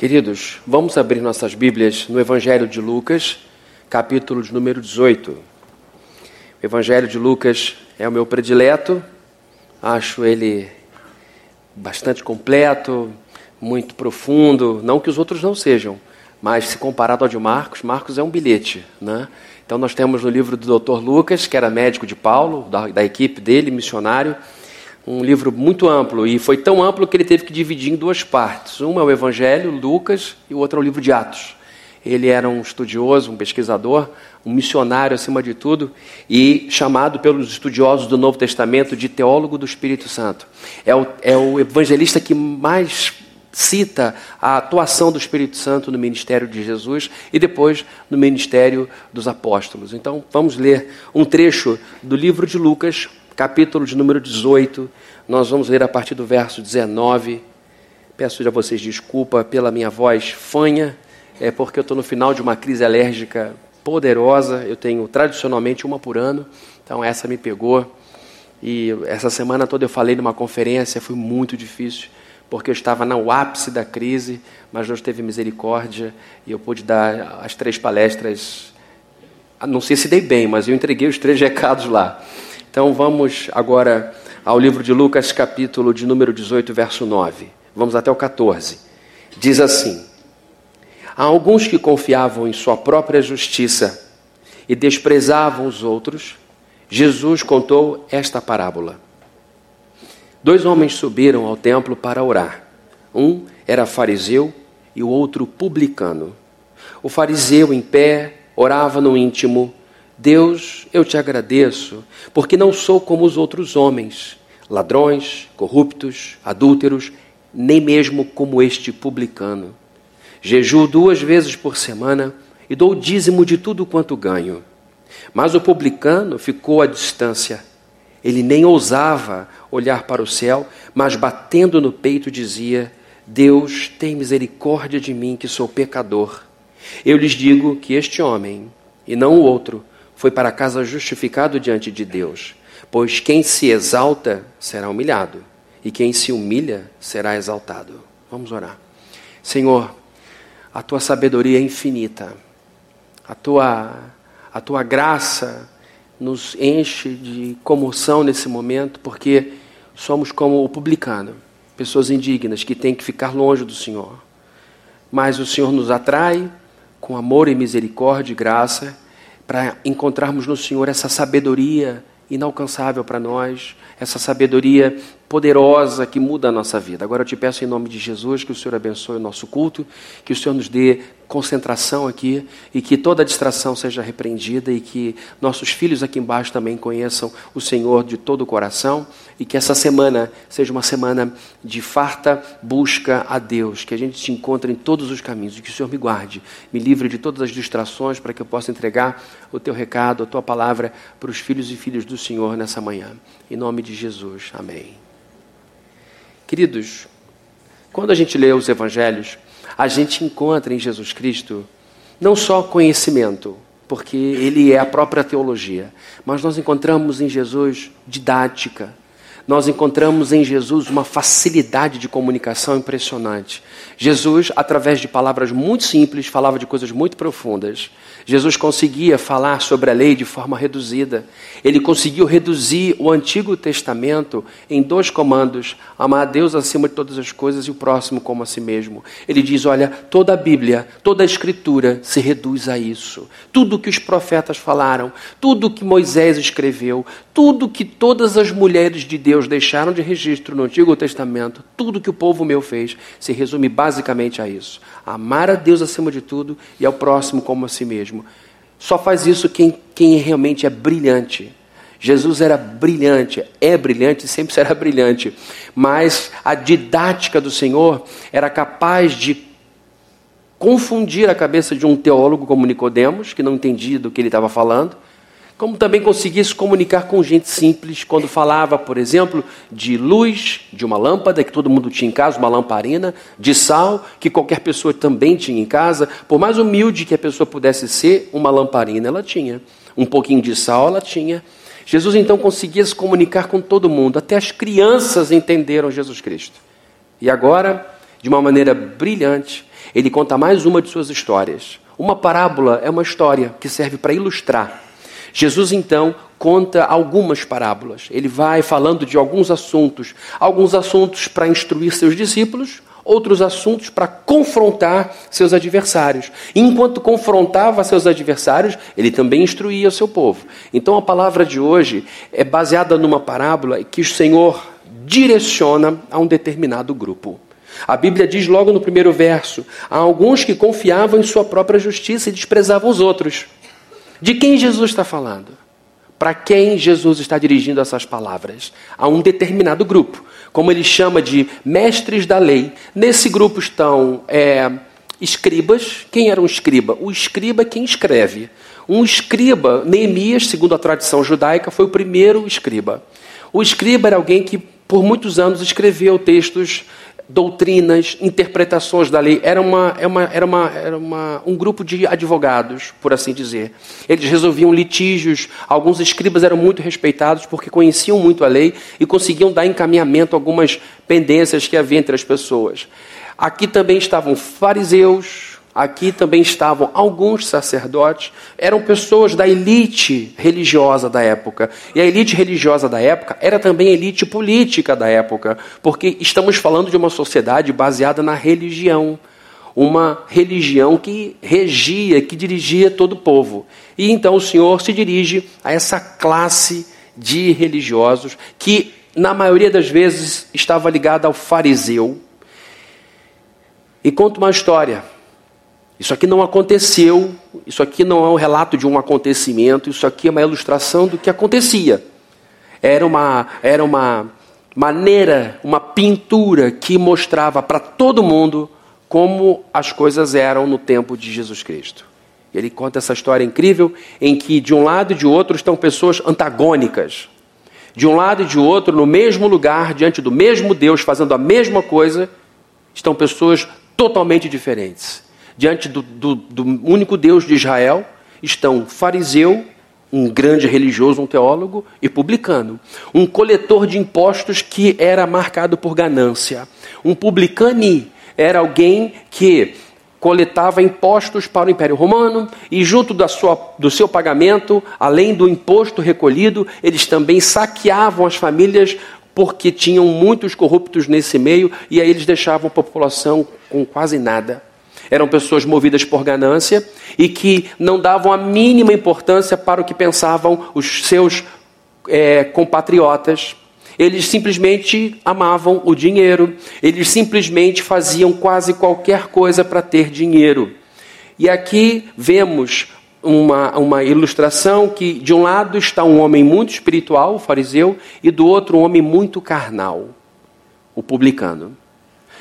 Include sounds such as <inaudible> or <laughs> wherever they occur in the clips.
Queridos, vamos abrir nossas Bíblias no Evangelho de Lucas, capítulo de número 18. O Evangelho de Lucas é o meu predileto, acho ele bastante completo, muito profundo, não que os outros não sejam, mas se comparado ao de Marcos, Marcos é um bilhete, né? Então nós temos no livro do Dr. Lucas, que era médico de Paulo, da, da equipe dele, missionário, um livro muito amplo e foi tão amplo que ele teve que dividir em duas partes. Uma é o Evangelho, Lucas, e o outro é o livro de Atos. Ele era um estudioso, um pesquisador, um missionário acima de tudo e chamado pelos estudiosos do Novo Testamento de teólogo do Espírito Santo. É o, é o evangelista que mais cita a atuação do Espírito Santo no ministério de Jesus e depois no ministério dos apóstolos. Então vamos ler um trecho do livro de Lucas, capítulo de número 18. Nós vamos ler a partir do verso 19. Peço a vocês desculpa pela minha voz fanha, é porque eu estou no final de uma crise alérgica poderosa. Eu tenho tradicionalmente uma por ano, então essa me pegou. E essa semana toda eu falei numa conferência, foi muito difícil, porque eu estava no ápice da crise, mas Deus teve misericórdia e eu pude dar as três palestras. Não sei se dei bem, mas eu entreguei os três recados lá. Então vamos agora ao livro de Lucas, capítulo de número 18, verso 9. Vamos até o 14. Diz assim: Há alguns que confiavam em sua própria justiça e desprezavam os outros. Jesus contou esta parábola. Dois homens subiram ao templo para orar. Um era fariseu e o outro publicano. O fariseu, em pé, orava no íntimo Deus, eu te agradeço, porque não sou como os outros homens, ladrões, corruptos, adúlteros, nem mesmo como este publicano. Jejuo duas vezes por semana e dou o dízimo de tudo quanto ganho. Mas o publicano ficou à distância. Ele nem ousava olhar para o céu, mas batendo no peito dizia: Deus, tem misericórdia de mim, que sou pecador. Eu lhes digo que este homem, e não o outro, foi para casa justificado diante de Deus. Pois quem se exalta será humilhado, e quem se humilha será exaltado. Vamos orar. Senhor, a tua sabedoria é infinita, a tua, a tua graça nos enche de comoção nesse momento, porque somos como o publicano, pessoas indignas que têm que ficar longe do Senhor. Mas o Senhor nos atrai com amor e misericórdia e graça para encontrarmos no Senhor essa sabedoria inalcançável para nós, essa sabedoria poderosa que muda a nossa vida. Agora eu te peço em nome de Jesus que o Senhor abençoe o nosso culto, que o Senhor nos dê concentração aqui e que toda distração seja repreendida e que nossos filhos aqui embaixo também conheçam o Senhor de todo o coração e que essa semana seja uma semana de farta busca a Deus, que a gente se encontre em todos os caminhos e que o Senhor me guarde, me livre de todas as distrações para que eu possa entregar o teu recado, a tua palavra para os filhos e filhas do Senhor nessa manhã. Em nome de Jesus. Amém. Queridos, quando a gente lê os evangelhos, a gente encontra em Jesus Cristo não só conhecimento, porque ele é a própria teologia, mas nós encontramos em Jesus didática, nós encontramos em Jesus uma facilidade de comunicação impressionante. Jesus, através de palavras muito simples, falava de coisas muito profundas. Jesus conseguia falar sobre a lei de forma reduzida. Ele conseguiu reduzir o Antigo Testamento em dois comandos: amar a Deus acima de todas as coisas e o próximo como a si mesmo. Ele diz: olha, toda a Bíblia, toda a Escritura se reduz a isso. Tudo que os profetas falaram, tudo que Moisés escreveu, tudo que todas as mulheres de Deus deixaram de registro no Antigo Testamento, tudo que o povo meu fez, se resume basicamente a isso: amar a Deus acima de tudo e ao próximo como a si mesmo. Só faz isso quem, quem realmente é brilhante. Jesus era brilhante, é brilhante, sempre será brilhante, mas a didática do Senhor era capaz de confundir a cabeça de um teólogo como Nicodemos, que não entendia do que ele estava falando, como também conseguia se comunicar com gente simples, quando falava, por exemplo, de luz, de uma lâmpada que todo mundo tinha em casa, uma lamparina, de sal, que qualquer pessoa também tinha em casa, por mais humilde que a pessoa pudesse ser, uma lamparina ela tinha, um pouquinho de sal ela tinha. Jesus então conseguia se comunicar com todo mundo, até as crianças entenderam Jesus Cristo. E agora de uma maneira brilhante, ele conta mais uma de suas histórias. Uma parábola é uma história que serve para ilustrar. Jesus então conta algumas parábolas. Ele vai falando de alguns assuntos, alguns assuntos para instruir seus discípulos, outros assuntos para confrontar seus adversários. enquanto confrontava seus adversários, ele também instruía o seu povo. Então a palavra de hoje é baseada numa parábola que o Senhor direciona a um determinado grupo. A Bíblia diz logo no primeiro verso: há alguns que confiavam em sua própria justiça e desprezavam os outros. De quem Jesus está falando? Para quem Jesus está dirigindo essas palavras? A um determinado grupo, como ele chama de mestres da lei. Nesse grupo estão é, escribas. Quem era um escriba? O escriba é quem escreve. Um escriba, Neemias, segundo a tradição judaica, foi o primeiro escriba. O escriba era alguém que por muitos anos escreveu textos doutrinas, interpretações da lei. Era, uma, era, uma, era, uma, era uma, um grupo de advogados, por assim dizer. Eles resolviam litígios. Alguns escribas eram muito respeitados porque conheciam muito a lei e conseguiam dar encaminhamento a algumas pendências que havia entre as pessoas. Aqui também estavam fariseus, Aqui também estavam alguns sacerdotes, eram pessoas da elite religiosa da época. E a elite religiosa da época era também a elite política da época, porque estamos falando de uma sociedade baseada na religião. Uma religião que regia, que dirigia todo o povo. E então o Senhor se dirige a essa classe de religiosos que, na maioria das vezes, estava ligada ao fariseu. E conta uma história isso aqui não aconteceu, isso aqui não é um relato de um acontecimento, isso aqui é uma ilustração do que acontecia. Era uma, era uma maneira, uma pintura que mostrava para todo mundo como as coisas eram no tempo de Jesus Cristo. Ele conta essa história incrível em que de um lado e de outro estão pessoas antagônicas. De um lado e de outro, no mesmo lugar, diante do mesmo Deus, fazendo a mesma coisa, estão pessoas totalmente diferentes diante do, do, do único Deus de Israel, estão fariseu, um grande religioso, um teólogo, e publicano. Um coletor de impostos que era marcado por ganância. Um publicani era alguém que coletava impostos para o Império Romano e, junto da sua, do seu pagamento, além do imposto recolhido, eles também saqueavam as famílias porque tinham muitos corruptos nesse meio e aí eles deixavam a população com quase nada. Eram pessoas movidas por ganância e que não davam a mínima importância para o que pensavam os seus é, compatriotas. Eles simplesmente amavam o dinheiro, eles simplesmente faziam quase qualquer coisa para ter dinheiro. E aqui vemos uma, uma ilustração que, de um lado, está um homem muito espiritual, o fariseu, e do outro, um homem muito carnal, o publicano.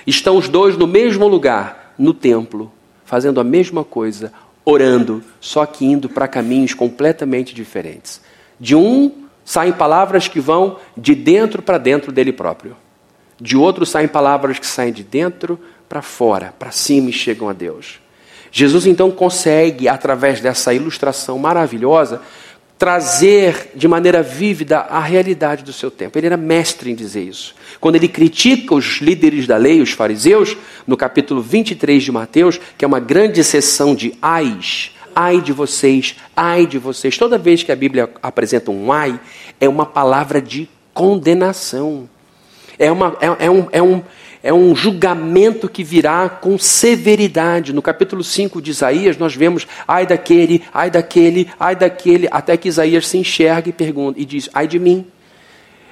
Estão os dois no mesmo lugar, no templo, fazendo a mesma coisa, orando, só que indo para caminhos completamente diferentes. De um saem palavras que vão de dentro para dentro dele próprio. De outro saem palavras que saem de dentro para fora, para cima e chegam a Deus. Jesus então consegue, através dessa ilustração maravilhosa, trazer de maneira vívida a realidade do seu tempo. Ele era mestre em dizer isso. Quando ele critica os líderes da lei, os fariseus, no capítulo 23 de Mateus, que é uma grande sessão de ais, ai de vocês, ai de vocês. Toda vez que a Bíblia apresenta um ai, é uma palavra de condenação. É, uma, é, é um, é, um, é um julgamento que virá com severidade. No capítulo 5 de Isaías, nós vemos ai daquele, ai daquele, ai daquele, até que Isaías se enxerga e pergunta e diz: ai de mim.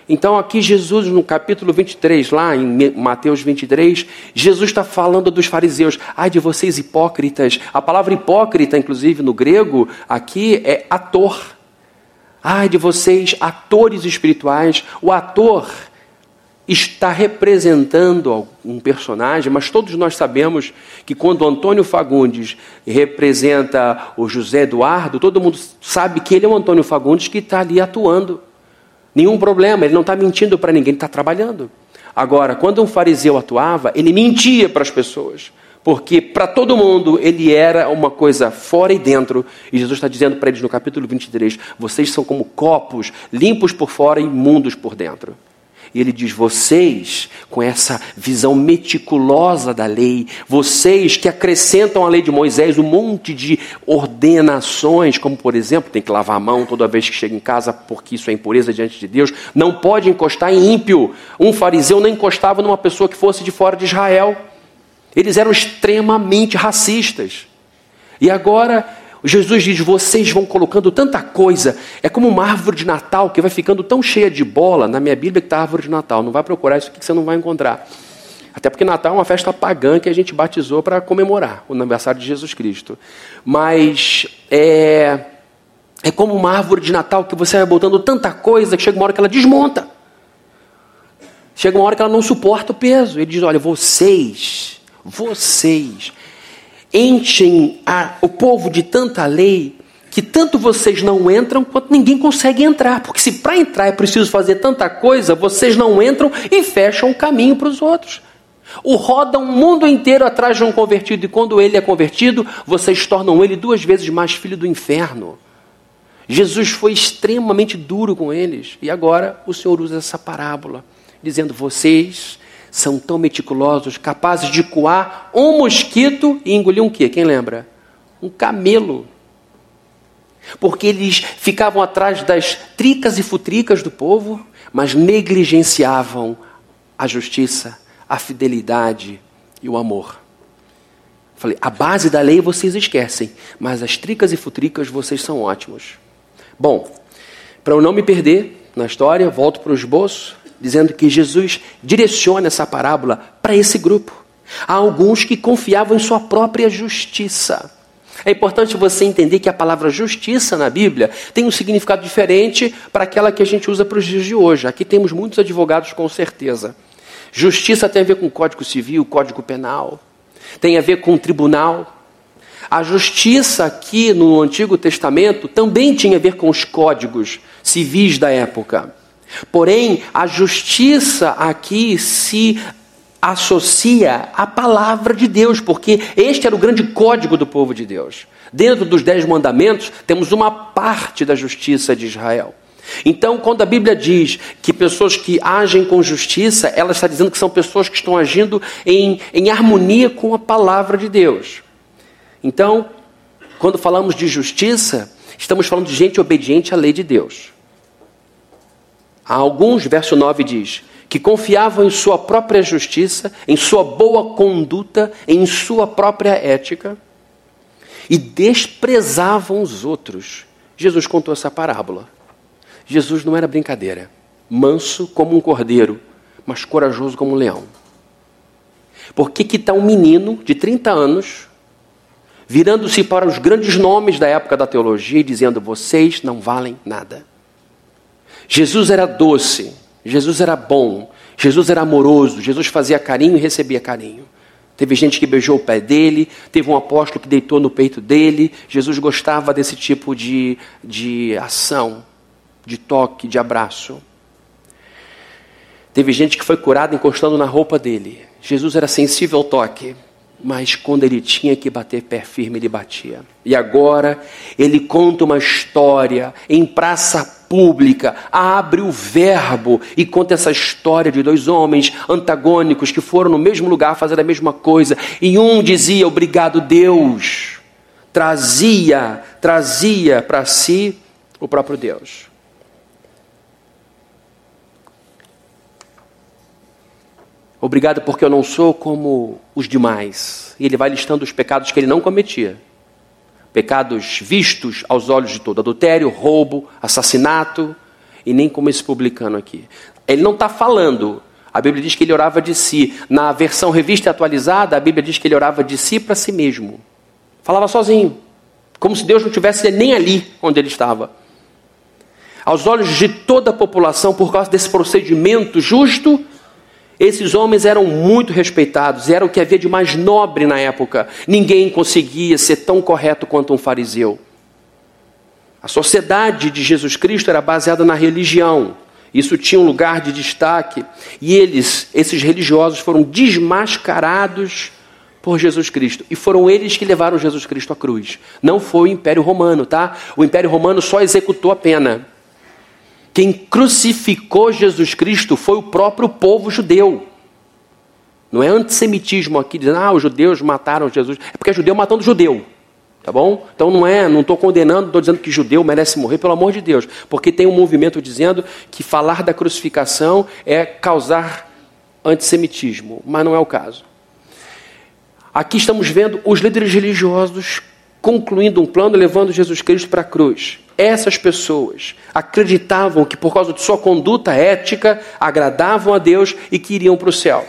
Então, aqui, Jesus, no capítulo 23, lá em Mateus 23, Jesus está falando dos fariseus. Ai de vocês hipócritas. A palavra hipócrita, inclusive no grego, aqui é ator. Ai de vocês, atores espirituais. O ator está representando um personagem, mas todos nós sabemos que quando Antônio Fagundes representa o José Eduardo, todo mundo sabe que ele é o Antônio Fagundes que está ali atuando. Nenhum problema, ele não está mentindo para ninguém, ele está trabalhando. Agora, quando um fariseu atuava, ele mentia para as pessoas. Porque para todo mundo ele era uma coisa fora e dentro. E Jesus está dizendo para eles no capítulo 23: vocês são como copos, limpos por fora e imundos por dentro. E ele diz: vocês, com essa visão meticulosa da lei, vocês que acrescentam à lei de Moisés um monte de ordenações, como por exemplo, tem que lavar a mão toda vez que chega em casa, porque isso é impureza diante de Deus, não pode encostar em ímpio. Um fariseu não encostava numa pessoa que fosse de fora de Israel. Eles eram extremamente racistas. E agora Jesus diz: vocês vão colocando tanta coisa. É como uma árvore de Natal que vai ficando tão cheia de bola. Na minha Bíblia que está árvore de Natal. Não vai procurar isso aqui que você não vai encontrar. Até porque Natal é uma festa pagã que a gente batizou para comemorar o aniversário de Jesus Cristo. Mas é, é como uma árvore de Natal que você vai botando tanta coisa que chega uma hora que ela desmonta. Chega uma hora que ela não suporta o peso. Ele diz: olha, vocês, vocês enchem a, o povo de tanta lei que tanto vocês não entram quanto ninguém consegue entrar. Porque se para entrar é preciso fazer tanta coisa, vocês não entram e fecham o caminho para os outros. O roda um mundo inteiro atrás de um convertido, e quando ele é convertido, vocês tornam ele duas vezes mais filho do inferno. Jesus foi extremamente duro com eles, e agora o Senhor usa essa parábola, dizendo: vocês são tão meticulosos, capazes de coar um mosquito e engolir um quê? Quem lembra? Um camelo. Porque eles ficavam atrás das tricas e futricas do povo, mas negligenciavam a justiça, a fidelidade e o amor. Falei, a base da lei vocês esquecem, mas as tricas e futricas vocês são ótimos. Bom, para eu não me perder na história, volto para o esboço dizendo que Jesus direciona essa parábola para esse grupo. Há alguns que confiavam em sua própria justiça. É importante você entender que a palavra justiça na Bíblia tem um significado diferente para aquela que a gente usa para os dias de hoje. Aqui temos muitos advogados com certeza. Justiça tem a ver com Código Civil, Código Penal, tem a ver com tribunal. A justiça aqui no Antigo Testamento também tinha a ver com os códigos civis da época. Porém, a justiça aqui se associa à palavra de Deus, porque este era o grande código do povo de Deus. Dentro dos dez mandamentos, temos uma parte da justiça de Israel. Então, quando a Bíblia diz que pessoas que agem com justiça, ela está dizendo que são pessoas que estão agindo em, em harmonia com a palavra de Deus. Então, quando falamos de justiça, estamos falando de gente obediente à lei de Deus. Há alguns, verso 9 diz, que confiavam em sua própria justiça, em sua boa conduta, em sua própria ética e desprezavam os outros. Jesus contou essa parábola. Jesus não era brincadeira. Manso como um cordeiro, mas corajoso como um leão. Por que está um menino de 30 anos virando-se para os grandes nomes da época da teologia e dizendo: vocês não valem nada? Jesus era doce, Jesus era bom, Jesus era amoroso, Jesus fazia carinho e recebia carinho. Teve gente que beijou o pé dele, teve um apóstolo que deitou no peito dele. Jesus gostava desse tipo de, de ação, de toque, de abraço. Teve gente que foi curada encostando na roupa dele. Jesus era sensível ao toque mas quando ele tinha que bater pé firme, ele batia. E agora ele conta uma história em praça pública, abre o verbo e conta essa história de dois homens antagônicos que foram no mesmo lugar fazer a mesma coisa, e um dizia: "Obrigado, Deus". Trazia, trazia para si o próprio Deus. Obrigado porque eu não sou como os demais. E ele vai listando os pecados que ele não cometia. Pecados vistos aos olhos de todo: adultério, roubo, assassinato, e nem como esse publicano aqui. Ele não está falando. A Bíblia diz que ele orava de si. Na versão revista e atualizada, a Bíblia diz que ele orava de si para si mesmo. Falava sozinho. Como se Deus não tivesse nem ali onde ele estava. Aos olhos de toda a população, por causa desse procedimento justo, esses homens eram muito respeitados, era o que havia de mais nobre na época. Ninguém conseguia ser tão correto quanto um fariseu. A sociedade de Jesus Cristo era baseada na religião. Isso tinha um lugar de destaque. E eles, esses religiosos, foram desmascarados por Jesus Cristo. E foram eles que levaram Jesus Cristo à cruz. Não foi o Império Romano, tá? O Império Romano só executou a pena. Quem crucificou Jesus Cristo foi o próprio povo judeu. Não é antissemitismo aqui dizendo, ah, os judeus mataram Jesus. É porque é judeu matando judeu. Tá bom? Então não é, não estou condenando, estou dizendo que judeu merece morrer, pelo amor de Deus. Porque tem um movimento dizendo que falar da crucificação é causar antissemitismo, mas não é o caso. Aqui estamos vendo os líderes religiosos concluindo um plano levando Jesus Cristo para a cruz. Essas pessoas acreditavam que por causa de sua conduta ética agradavam a Deus e que iriam para o céu.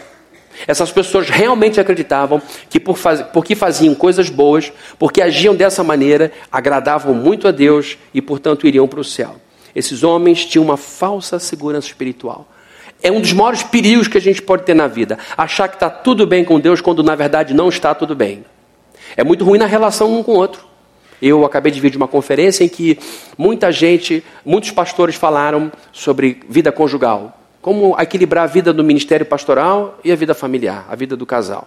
Essas pessoas realmente acreditavam que por faz... porque faziam coisas boas, porque agiam dessa maneira, agradavam muito a Deus e, portanto, iriam para o céu. Esses homens tinham uma falsa segurança espiritual. É um dos maiores perigos que a gente pode ter na vida. Achar que está tudo bem com Deus quando na verdade não está tudo bem. É muito ruim na relação um com o outro. Eu acabei de vir de uma conferência em que muita gente, muitos pastores falaram sobre vida conjugal. Como equilibrar a vida do ministério pastoral e a vida familiar, a vida do casal.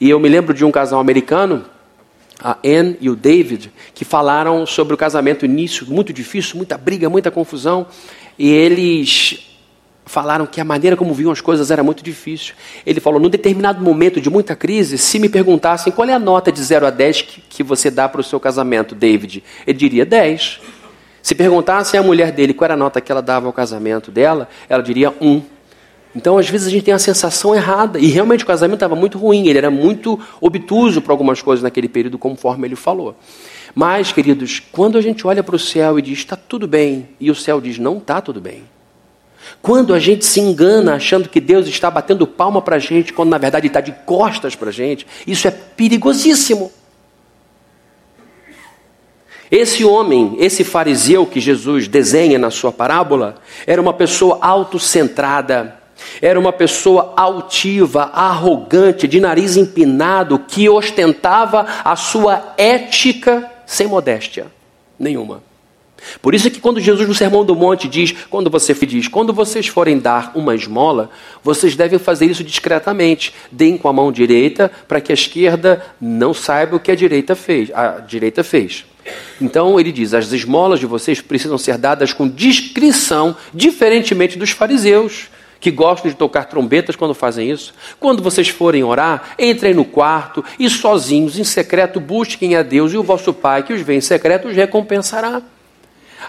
E eu me lembro de um casal americano, a Anne e o David, que falaram sobre o casamento início, muito difícil, muita briga, muita confusão. E eles falaram que a maneira como viam as coisas era muito difícil. Ele falou: num determinado momento de muita crise, se me perguntassem qual é a nota de 0 a 10 que, que você dá para o seu casamento, David, ele diria 10. Se perguntassem à mulher dele qual era a nota que ela dava ao casamento dela, ela diria um. Então, às vezes, a gente tem a sensação errada. E realmente o casamento estava muito ruim, ele era muito obtuso para algumas coisas naquele período, conforme ele falou. Mas, queridos, quando a gente olha para o céu e diz está tudo bem, e o céu diz não está tudo bem. Quando a gente se engana achando que Deus está batendo palma para a gente, quando na verdade está de costas para a gente, isso é perigosíssimo. Esse homem, esse fariseu que Jesus desenha na sua parábola, era uma pessoa autocentrada, era uma pessoa altiva, arrogante, de nariz empinado, que ostentava a sua ética sem modéstia nenhuma. Por isso é que quando Jesus no Sermão do Monte diz, quando você diz, quando vocês forem dar uma esmola, vocês devem fazer isso discretamente. Deem com a mão direita para que a esquerda não saiba o que a direita fez. A direita fez. Então ele diz: as esmolas de vocês precisam ser dadas com discrição, diferentemente dos fariseus, que gostam de tocar trombetas quando fazem isso. Quando vocês forem orar, entrem no quarto e sozinhos, em secreto, busquem a Deus e o vosso Pai, que os vê em secreto, os recompensará.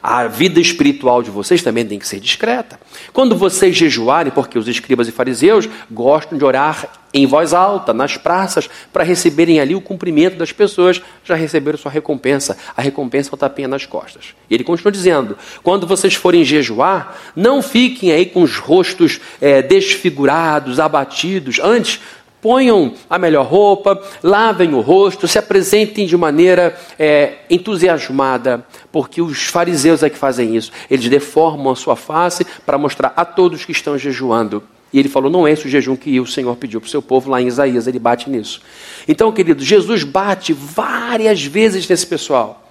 A vida espiritual de vocês também tem que ser discreta. Quando vocês jejuarem, porque os escribas e fariseus gostam de orar em voz alta, nas praças, para receberem ali o cumprimento das pessoas, já receberam sua recompensa. A recompensa é o tapinha nas costas. E ele continua dizendo: quando vocês forem jejuar, não fiquem aí com os rostos é, desfigurados, abatidos. Antes, ponham a melhor roupa, lavem o rosto, se apresentem de maneira é, entusiasmada, porque os fariseus é que fazem isso. Eles deformam a sua face para mostrar a todos que estão jejuando. E ele falou: não é esse o jejum que o Senhor pediu para o seu povo lá em Isaías, ele bate nisso. Então, querido, Jesus bate várias vezes nesse pessoal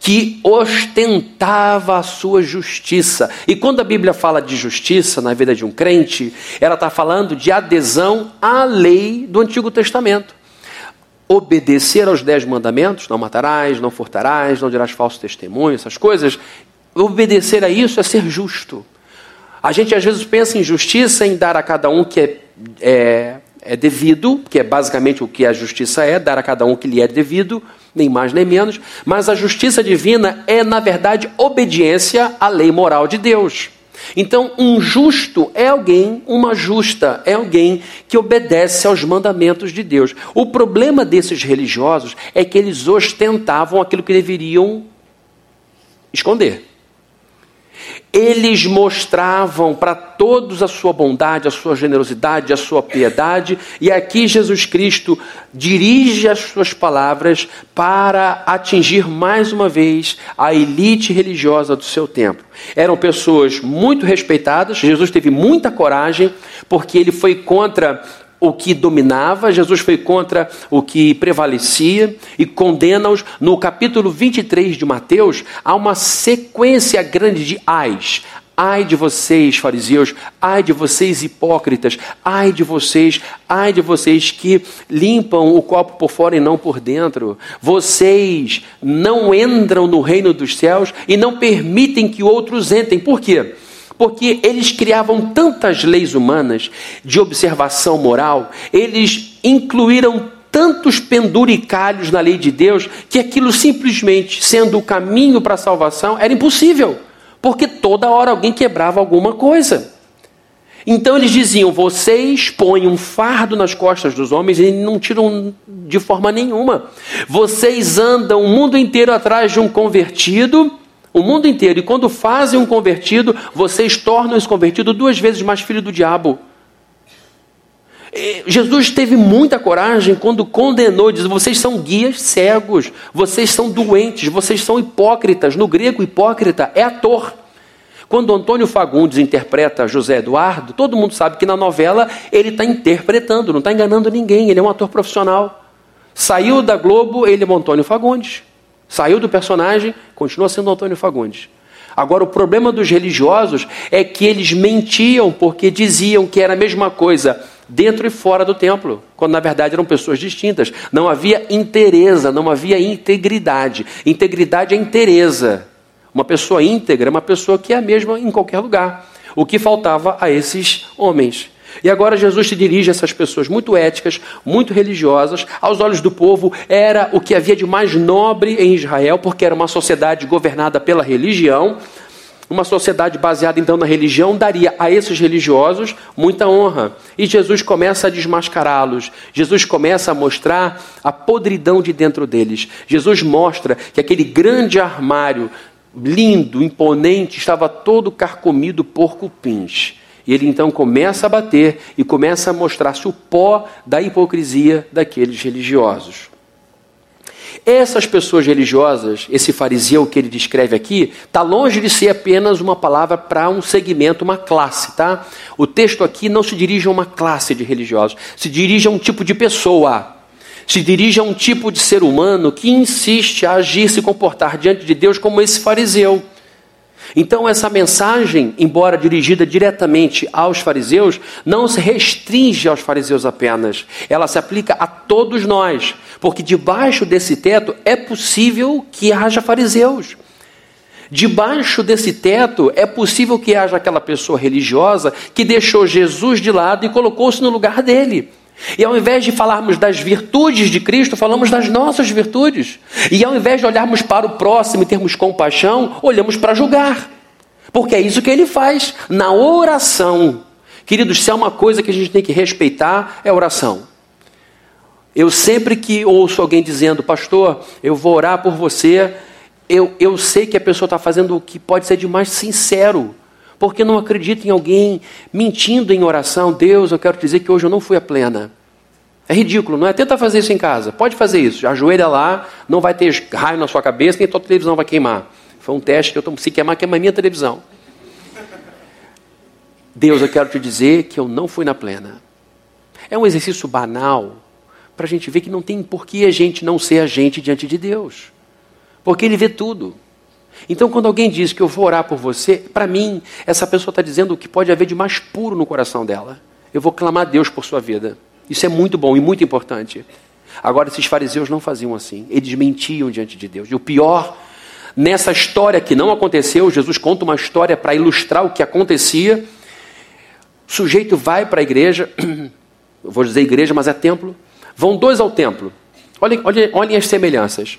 que ostentava a sua justiça. E quando a Bíblia fala de justiça na vida de um crente, ela está falando de adesão à lei do Antigo Testamento. Obedecer aos dez mandamentos, não matarás, não furtarás, não dirás falso testemunho, essas coisas, obedecer a isso é ser justo. A gente às vezes pensa em justiça em dar a cada um que é, é, é devido, que é basicamente o que a justiça é, dar a cada um que lhe é devido, nem mais nem menos, mas a justiça divina é, na verdade, obediência à lei moral de Deus. Então, um justo é alguém, uma justa é alguém que obedece aos mandamentos de Deus. O problema desses religiosos é que eles ostentavam aquilo que deveriam esconder eles mostravam para todos a sua bondade, a sua generosidade, a sua piedade, e aqui Jesus Cristo dirige as suas palavras para atingir mais uma vez a elite religiosa do seu tempo. Eram pessoas muito respeitadas, Jesus teve muita coragem, porque ele foi contra o que dominava, Jesus foi contra o que prevalecia e condena-os. No capítulo 23 de Mateus, há uma sequência grande de ais. Ai de vocês, fariseus, ai de vocês, hipócritas, ai de vocês, ai de vocês que limpam o copo por fora e não por dentro. Vocês não entram no reino dos céus e não permitem que outros entrem. Por quê? Porque eles criavam tantas leis humanas de observação moral, eles incluíram tantos penduricalhos na lei de Deus, que aquilo simplesmente, sendo o caminho para a salvação, era impossível. Porque toda hora alguém quebrava alguma coisa. Então eles diziam: vocês põem um fardo nas costas dos homens e não tiram de forma nenhuma. Vocês andam o mundo inteiro atrás de um convertido, o mundo inteiro, e quando fazem um convertido, vocês tornam esse convertido duas vezes mais filho do diabo. Jesus teve muita coragem quando condenou, diz: vocês são guias cegos, vocês são doentes, vocês são hipócritas. No grego, hipócrita é ator. Quando Antônio Fagundes interpreta José Eduardo, todo mundo sabe que na novela ele está interpretando, não está enganando ninguém, ele é um ator profissional. Saiu da Globo, ele é o Antônio Fagundes. Saiu do personagem, continua sendo Antônio Fagundes. Agora, o problema dos religiosos é que eles mentiam porque diziam que era a mesma coisa dentro e fora do templo, quando na verdade eram pessoas distintas. Não havia interesa, não havia integridade. Integridade é interesa. Uma pessoa íntegra é uma pessoa que é a mesma em qualquer lugar. O que faltava a esses homens. E agora Jesus se dirige a essas pessoas muito éticas, muito religiosas, aos olhos do povo, era o que havia de mais nobre em Israel, porque era uma sociedade governada pela religião. Uma sociedade baseada então na religião daria a esses religiosos muita honra. E Jesus começa a desmascará-los. Jesus começa a mostrar a podridão de dentro deles. Jesus mostra que aquele grande armário lindo, imponente, estava todo carcomido por cupins. E ele então começa a bater e começa a mostrar-se o pó da hipocrisia daqueles religiosos. Essas pessoas religiosas, esse fariseu que ele descreve aqui, está longe de ser apenas uma palavra para um segmento, uma classe, tá? O texto aqui não se dirige a uma classe de religiosos, se dirige a um tipo de pessoa se dirige a um tipo de ser humano que insiste a agir, se comportar diante de Deus como esse fariseu. Então, essa mensagem, embora dirigida diretamente aos fariseus, não se restringe aos fariseus apenas. Ela se aplica a todos nós, porque debaixo desse teto é possível que haja fariseus. Debaixo desse teto é possível que haja aquela pessoa religiosa que deixou Jesus de lado e colocou-se no lugar dele. E ao invés de falarmos das virtudes de Cristo, falamos das nossas virtudes. E ao invés de olharmos para o próximo e termos compaixão, olhamos para julgar. Porque é isso que ele faz na oração. Queridos, se é uma coisa que a gente tem que respeitar, é oração. Eu sempre que ouço alguém dizendo, pastor, eu vou orar por você, eu, eu sei que a pessoa está fazendo o que pode ser de mais sincero porque não acredita em alguém mentindo em oração. Deus, eu quero dizer que hoje eu não fui a plena. É ridículo, não é? Tenta fazer isso em casa. Pode fazer isso. Ajoelha lá, não vai ter raio na sua cabeça, nem tua televisão vai queimar. Foi um teste que eu tomo. Se queimar, queima a minha televisão. Deus, eu quero te dizer que eu não fui na plena. É um exercício banal para a gente ver que não tem por que a gente não ser a gente diante de Deus. Porque Ele vê tudo. Então, quando alguém diz que eu vou orar por você, para mim, essa pessoa está dizendo o que pode haver de mais puro no coração dela. Eu vou clamar a Deus por sua vida. Isso é muito bom e muito importante. Agora, esses fariseus não faziam assim. Eles mentiam diante de Deus. E o pior, nessa história que não aconteceu, Jesus conta uma história para ilustrar o que acontecia. O sujeito vai para a igreja, <clears throat> vou dizer igreja, mas é templo. Vão dois ao templo. Olhem, olhem, olhem as semelhanças.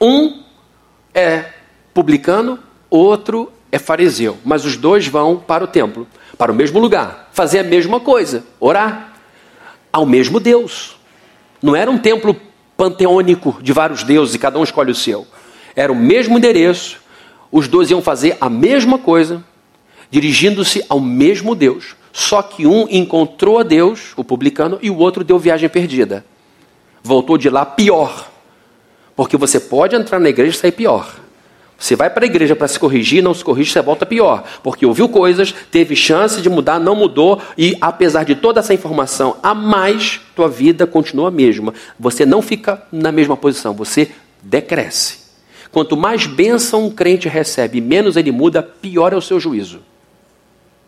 Um é publicano, outro é fariseu. Mas os dois vão para o templo, para o mesmo lugar, fazer a mesma coisa, orar ao mesmo Deus. Não era um templo panteônico de vários deuses e cada um escolhe o seu. Era o mesmo endereço, os dois iam fazer a mesma coisa, dirigindo-se ao mesmo Deus. Só que um encontrou a Deus, o publicano, e o outro deu viagem perdida. Voltou de lá pior. Porque você pode entrar na igreja e sair pior. Você vai para a igreja para se corrigir, não se corrige, você volta pior. Porque ouviu coisas, teve chance de mudar, não mudou, e apesar de toda essa informação a mais, tua vida continua a mesma. Você não fica na mesma posição, você decresce. Quanto mais bênção um crente recebe, menos ele muda, pior é o seu juízo.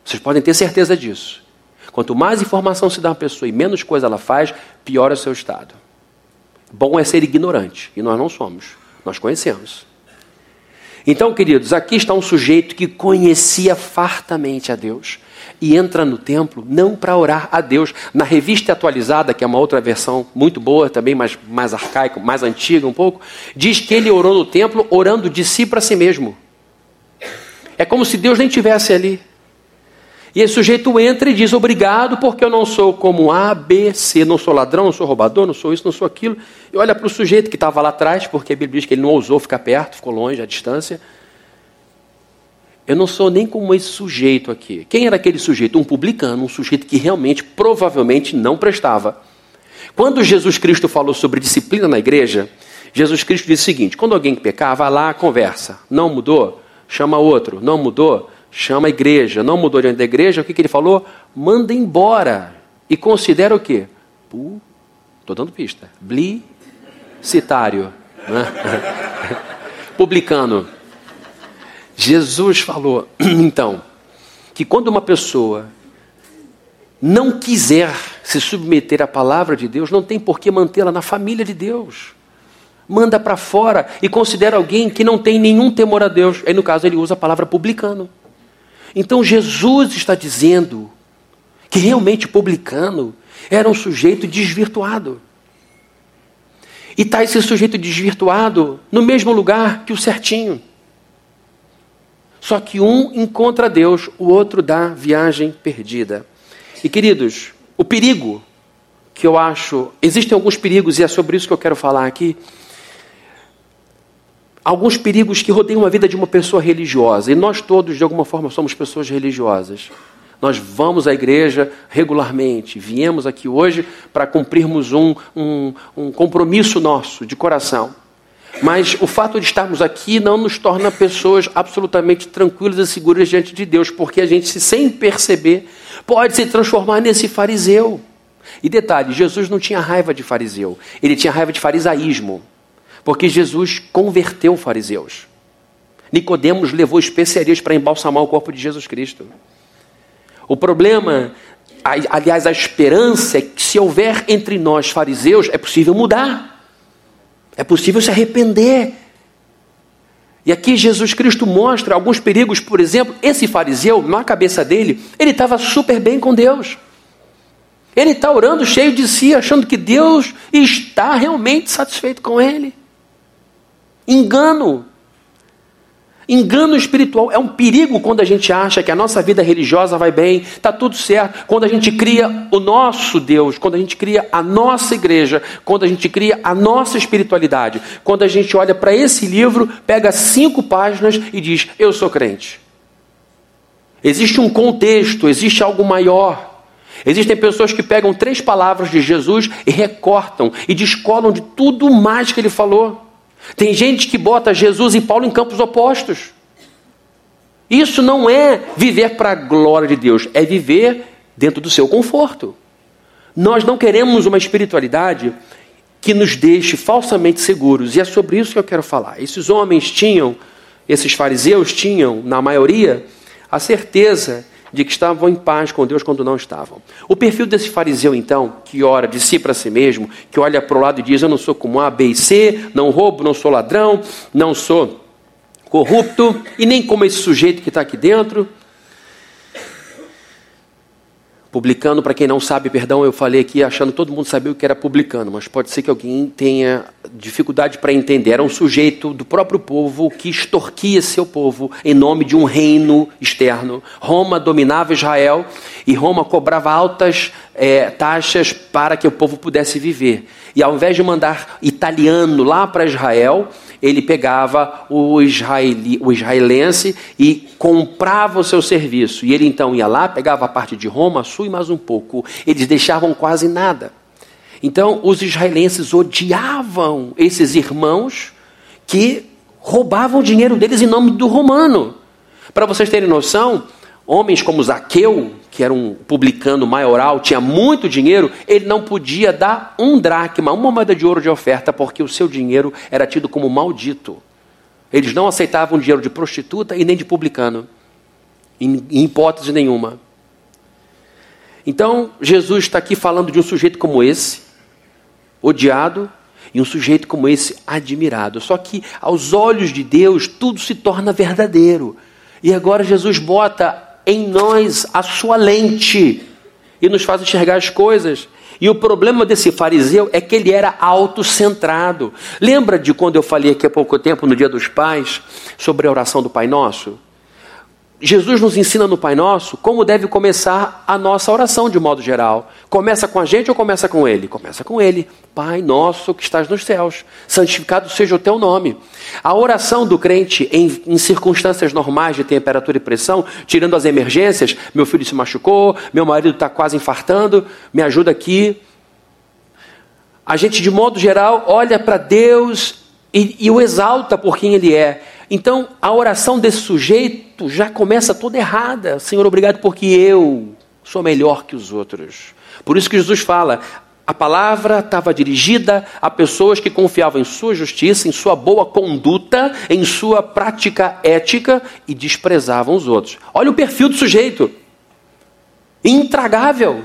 Vocês podem ter certeza disso. Quanto mais informação se dá a uma pessoa e menos coisa ela faz, pior é o seu estado. Bom é ser ignorante, e nós não somos. Nós conhecemos. Então, queridos, aqui está um sujeito que conhecia fartamente a Deus e entra no templo não para orar a Deus. Na revista atualizada, que é uma outra versão muito boa, também mais, mais arcaica, mais antiga um pouco, diz que ele orou no templo orando de si para si mesmo. É como se Deus nem tivesse ali. E esse sujeito entra e diz: Obrigado, porque eu não sou como A, B, C, não sou ladrão, não sou roubador, não sou isso, não sou aquilo. E olha para o sujeito que estava lá atrás, porque a Bíblia diz que ele não ousou ficar perto, ficou longe, à distância. Eu não sou nem como esse sujeito aqui. Quem era aquele sujeito? Um publicano, um sujeito que realmente, provavelmente, não prestava. Quando Jesus Cristo falou sobre disciplina na igreja, Jesus Cristo disse o seguinte: quando alguém pecar, vai lá, conversa. Não mudou? Chama outro. Não mudou? Chama a igreja. Não mudou diante da igreja, o que, que ele falou? Manda embora. E considera o quê? Estou dando pista. Né? <laughs> Publicano. Jesus falou, <clears throat> então, que quando uma pessoa não quiser se submeter à palavra de Deus, não tem por que mantê-la na família de Deus. Manda para fora e considera alguém que não tem nenhum temor a Deus. Aí, no caso, ele usa a palavra publicano. Então, Jesus está dizendo que realmente publicano era um sujeito desvirtuado. E está esse sujeito desvirtuado no mesmo lugar que o certinho. Só que um encontra Deus, o outro dá viagem perdida. E queridos, o perigo que eu acho, existem alguns perigos e é sobre isso que eu quero falar aqui. Alguns perigos que rodeiam a vida de uma pessoa religiosa, e nós todos, de alguma forma, somos pessoas religiosas. Nós vamos à igreja regularmente, viemos aqui hoje para cumprirmos um, um, um compromisso nosso de coração. Mas o fato de estarmos aqui não nos torna pessoas absolutamente tranquilas e seguras diante de Deus, porque a gente, sem perceber, pode se transformar nesse fariseu. E detalhe: Jesus não tinha raiva de fariseu, ele tinha raiva de farisaísmo, porque Jesus converteu fariseus. Nicodemos levou especiarias para embalsamar o corpo de Jesus Cristo. O problema, aliás, a esperança é que se houver entre nós fariseus, é possível mudar. É possível se arrepender. E aqui Jesus Cristo mostra alguns perigos, por exemplo, esse fariseu, na cabeça dele, ele estava super bem com Deus. Ele está orando cheio de si, achando que Deus está realmente satisfeito com ele. Engano. Engano espiritual é um perigo quando a gente acha que a nossa vida religiosa vai bem, está tudo certo. Quando a gente cria o nosso Deus, quando a gente cria a nossa igreja, quando a gente cria a nossa espiritualidade, quando a gente olha para esse livro, pega cinco páginas e diz: Eu sou crente. Existe um contexto, existe algo maior. Existem pessoas que pegam três palavras de Jesus e recortam e descolam de tudo mais que ele falou. Tem gente que bota Jesus e Paulo em campos opostos. Isso não é viver para a glória de Deus, é viver dentro do seu conforto. Nós não queremos uma espiritualidade que nos deixe falsamente seguros, e é sobre isso que eu quero falar. Esses homens tinham, esses fariseus tinham, na maioria, a certeza de que estavam em paz com Deus quando não estavam. O perfil desse fariseu, então, que ora de si para si mesmo, que olha para o lado e diz: Eu não sou como A, B e C, não roubo, não sou ladrão, não sou corrupto, e nem como esse sujeito que está aqui dentro, Publicano, para quem não sabe, perdão, eu falei aqui achando que todo mundo sabia o que era publicano, mas pode ser que alguém tenha dificuldade para entender. Era um sujeito do próprio povo que extorquia seu povo em nome de um reino externo. Roma dominava Israel e Roma cobrava altas é, taxas para que o povo pudesse viver. E ao invés de mandar italiano lá para Israel, ele pegava o, israeli, o israelense e comprava o seu serviço. E ele então ia lá, pegava a parte de Roma, sul e mais um pouco. Eles deixavam quase nada. Então, os israelenses odiavam esses irmãos que roubavam o dinheiro deles em nome do romano. Para vocês terem noção, homens como Zaqueu, que era um publicano maioral, tinha muito dinheiro, ele não podia dar um dracma, uma moeda de ouro de oferta, porque o seu dinheiro era tido como maldito. Eles não aceitavam dinheiro de prostituta e nem de publicano, em, hipótese nenhuma. Então, Jesus está aqui falando de um sujeito como esse, odiado, E um sujeito como esse admirado. Só que aos olhos de Deus tudo se torna verdadeiro. E agora Jesus bota em nós a sua lente e nos faz enxergar as coisas. E o problema desse fariseu é que ele era autocentrado. Lembra de quando eu falei aqui há pouco tempo, no Dia dos Pais, sobre a oração do Pai Nosso? Jesus nos ensina no Pai Nosso como deve começar a nossa oração de modo geral. Começa com a gente ou começa com Ele? Começa com Ele. Pai Nosso que estás nos céus, santificado seja o teu nome. A oração do crente em, em circunstâncias normais de temperatura e pressão, tirando as emergências, meu filho se machucou, meu marido está quase infartando, me ajuda aqui. A gente, de modo geral, olha para Deus e, e o exalta por quem Ele é. Então, a oração desse sujeito já começa toda errada. Senhor, obrigado porque eu sou melhor que os outros. Por isso que Jesus fala: a palavra estava dirigida a pessoas que confiavam em sua justiça, em sua boa conduta, em sua prática ética e desprezavam os outros. Olha o perfil do sujeito: intragável.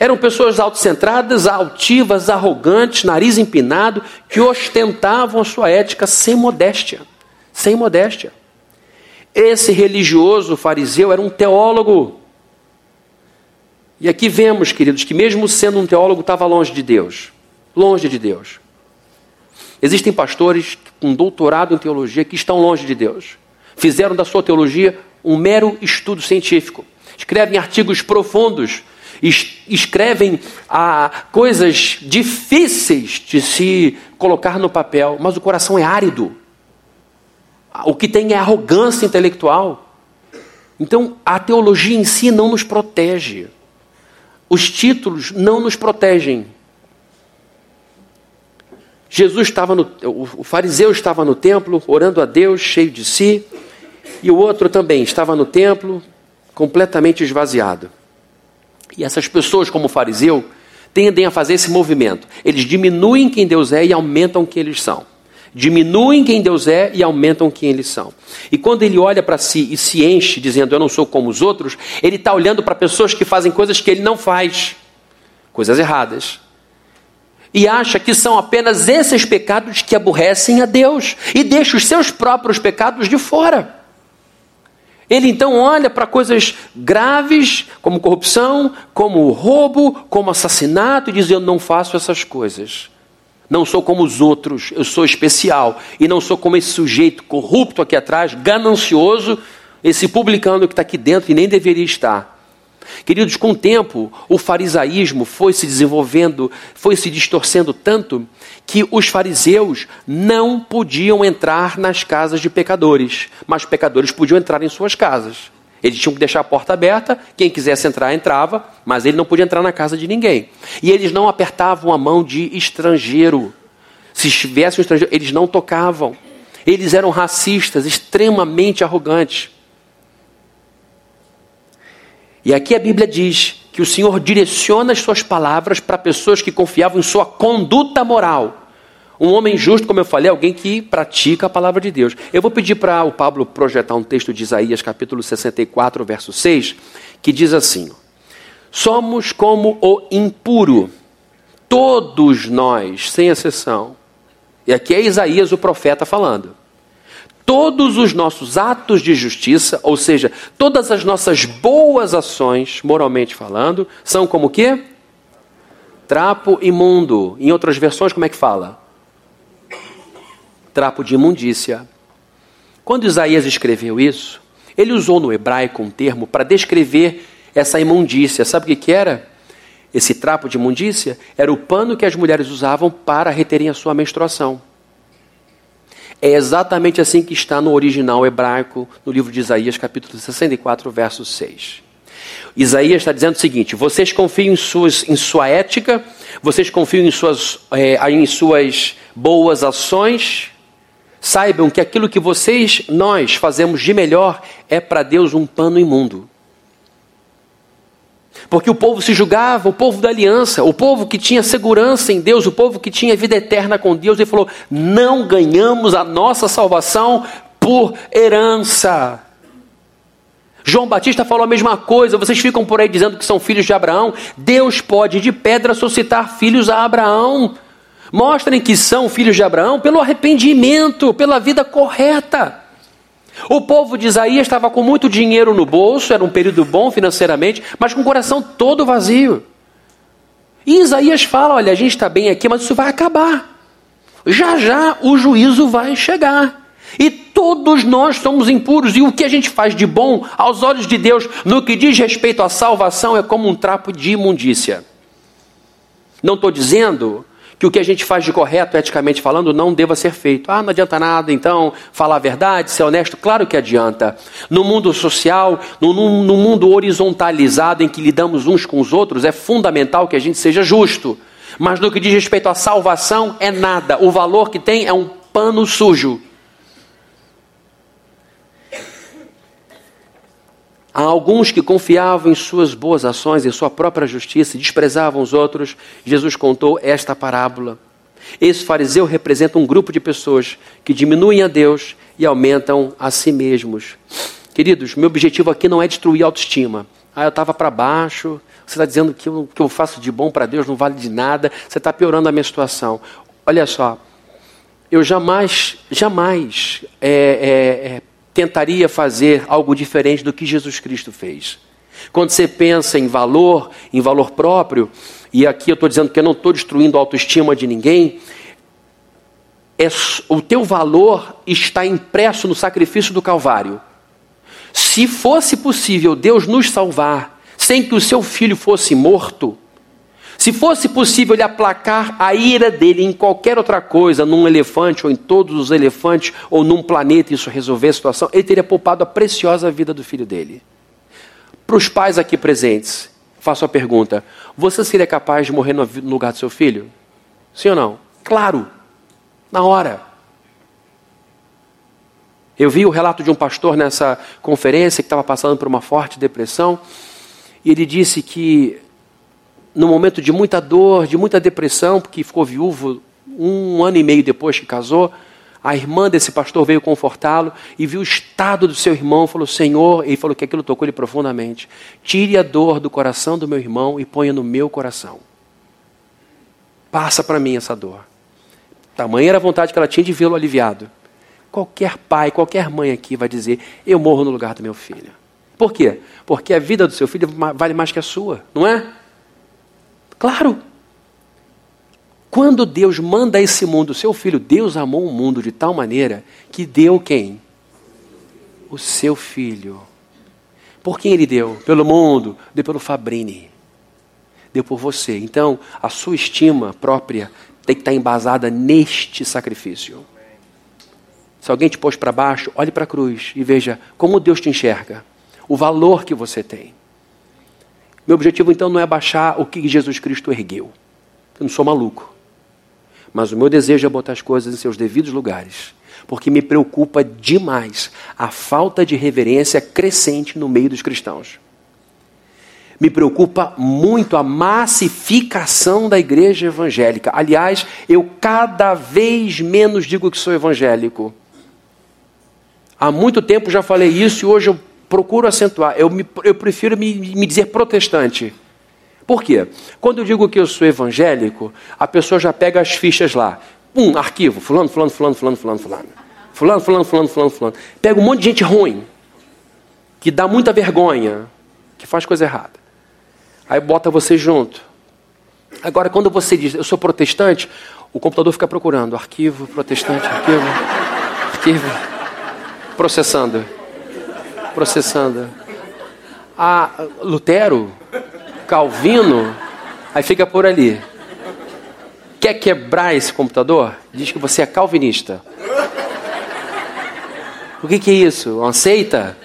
Eram pessoas autocentradas, altivas, arrogantes, nariz empinado, que ostentavam a sua ética sem modéstia. Sem modéstia. Esse religioso fariseu era um teólogo. E aqui vemos, queridos, que mesmo sendo um teólogo, estava longe de Deus. Longe de Deus. Existem pastores com doutorado em teologia que estão longe de Deus. Fizeram da sua teologia um mero estudo científico. Escrevem artigos profundos escrevem ah, coisas difíceis de se colocar no papel, mas o coração é árido. O que tem é arrogância intelectual. Então, a teologia em si não nos protege. Os títulos não nos protegem. Jesus estava no, o fariseu estava no templo, orando a Deus, cheio de si, e o outro também estava no templo, completamente esvaziado. E essas pessoas, como o fariseu, tendem a fazer esse movimento. Eles diminuem quem Deus é e aumentam quem eles são. Diminuem quem Deus é e aumentam quem eles são. E quando ele olha para si e se enche dizendo eu não sou como os outros, ele está olhando para pessoas que fazem coisas que ele não faz, coisas erradas. E acha que são apenas esses pecados que aborrecem a Deus e deixa os seus próprios pecados de fora. Ele então olha para coisas graves, como corrupção, como roubo, como assassinato, e diz: Eu não faço essas coisas. Não sou como os outros, eu sou especial. E não sou como esse sujeito corrupto aqui atrás, ganancioso, esse publicano que está aqui dentro e nem deveria estar. Queridos, com o tempo, o farisaísmo foi se desenvolvendo, foi se distorcendo tanto que os fariseus não podiam entrar nas casas de pecadores, mas pecadores podiam entrar em suas casas. Eles tinham que deixar a porta aberta, quem quisesse entrar, entrava, mas ele não podia entrar na casa de ninguém. E eles não apertavam a mão de estrangeiro. Se estivesse um estrangeiro, eles não tocavam. Eles eram racistas, extremamente arrogantes. E aqui a Bíblia diz que o Senhor direciona as suas palavras para pessoas que confiavam em sua conduta moral. Um homem justo, como eu falei, é alguém que pratica a palavra de Deus. Eu vou pedir para o Pablo projetar um texto de Isaías, capítulo 64, verso 6, que diz assim: Somos como o impuro, todos nós, sem exceção. E aqui é Isaías, o profeta, falando todos os nossos atos de justiça, ou seja, todas as nossas boas ações, moralmente falando, são como o quê? Trapo imundo. Em outras versões, como é que fala? Trapo de imundícia. Quando Isaías escreveu isso, ele usou no hebraico um termo para descrever essa imundícia. Sabe o que, que era? Esse trapo de imundícia era o pano que as mulheres usavam para reterem a sua menstruação. É exatamente assim que está no original hebraico, no livro de Isaías, capítulo 64, verso 6. Isaías está dizendo o seguinte: vocês confiam em, suas, em sua ética, vocês confiam em suas, é, em suas boas ações, saibam que aquilo que vocês, nós, fazemos de melhor é para Deus um pano imundo. Porque o povo se julgava, o povo da aliança, o povo que tinha segurança em Deus, o povo que tinha vida eterna com Deus, ele falou: não ganhamos a nossa salvação por herança. João Batista falou a mesma coisa. Vocês ficam por aí dizendo que são filhos de Abraão. Deus pode de pedra suscitar filhos a Abraão. Mostrem que são filhos de Abraão pelo arrependimento, pela vida correta. O povo de Isaías estava com muito dinheiro no bolso, era um período bom financeiramente, mas com o coração todo vazio. E Isaías fala: olha, a gente está bem aqui, mas isso vai acabar. Já já o juízo vai chegar. E todos nós somos impuros, e o que a gente faz de bom aos olhos de Deus, no que diz respeito à salvação, é como um trapo de imundícia. Não estou dizendo que o que a gente faz de correto, eticamente falando, não deva ser feito. Ah, não adianta nada, então, falar a verdade, ser honesto? Claro que adianta. No mundo social, no, no, no mundo horizontalizado em que lidamos uns com os outros, é fundamental que a gente seja justo. Mas no que diz respeito à salvação, é nada. O valor que tem é um pano sujo. Há alguns que confiavam em suas boas ações, em sua própria justiça, e desprezavam os outros. Jesus contou esta parábola. Esse fariseu representa um grupo de pessoas que diminuem a Deus e aumentam a si mesmos. Queridos, meu objetivo aqui não é destruir a autoestima. Ah, eu estava para baixo, você está dizendo que o que eu faço de bom para Deus não vale de nada, você está piorando a minha situação. Olha só, eu jamais, jamais é, é, é, tentaria fazer algo diferente do que Jesus Cristo fez. Quando você pensa em valor, em valor próprio, e aqui eu estou dizendo que eu não estou destruindo a autoestima de ninguém, é, o teu valor está impresso no sacrifício do Calvário. Se fosse possível Deus nos salvar sem que o seu filho fosse morto, se fosse possível ele aplacar a ira dele em qualquer outra coisa, num elefante ou em todos os elefantes ou num planeta, isso resolver a situação, ele teria poupado a preciosa vida do filho dele. Para os pais aqui presentes, faço a pergunta: você seria capaz de morrer no lugar do seu filho? Sim ou não? Claro, na hora. Eu vi o relato de um pastor nessa conferência que estava passando por uma forte depressão, e ele disse que no momento de muita dor, de muita depressão, porque ficou viúvo um ano e meio depois que casou, a irmã desse pastor veio confortá-lo e viu o estado do seu irmão, falou: Senhor, ele falou que aquilo tocou ele profundamente. Tire a dor do coração do meu irmão e ponha no meu coração. Passa para mim essa dor. Tamanha era a vontade que ela tinha de vê-lo aliviado. Qualquer pai, qualquer mãe aqui vai dizer: Eu morro no lugar do meu filho. Por quê? Porque a vida do seu filho vale mais que a sua, não é? Claro. Quando Deus manda esse mundo o seu filho, Deus amou o mundo de tal maneira que deu quem? O seu filho. Por quem ele deu? Pelo mundo, deu pelo Fabrini. Deu por você. Então, a sua estima própria tem que estar embasada neste sacrifício. Se alguém te pôs para baixo, olhe para a cruz e veja como Deus te enxerga, o valor que você tem. Meu objetivo então não é baixar o que Jesus Cristo ergueu. Eu não sou maluco. Mas o meu desejo é botar as coisas em seus devidos lugares. Porque me preocupa demais a falta de reverência crescente no meio dos cristãos. Me preocupa muito a massificação da igreja evangélica. Aliás, eu cada vez menos digo que sou evangélico. Há muito tempo já falei isso e hoje eu procuro acentuar, eu, me, eu prefiro me, me dizer protestante. Por quê? Quando eu digo que eu sou evangélico, a pessoa já pega as fichas lá. Um, arquivo, fulano, fulano, fulano, fulano, fulano, fulano. Fulano, fulano, fulano, fulano, fulano. Pega um monte de gente ruim, que dá muita vergonha, que faz coisa errada. Aí bota você junto. Agora, quando você diz, eu sou protestante, o computador fica procurando arquivo, protestante, arquivo, arquivo, processando processando. A Lutero, Calvino, aí fica por ali. Quer quebrar esse computador? Diz que você é calvinista. O que, que é isso? Uma seita?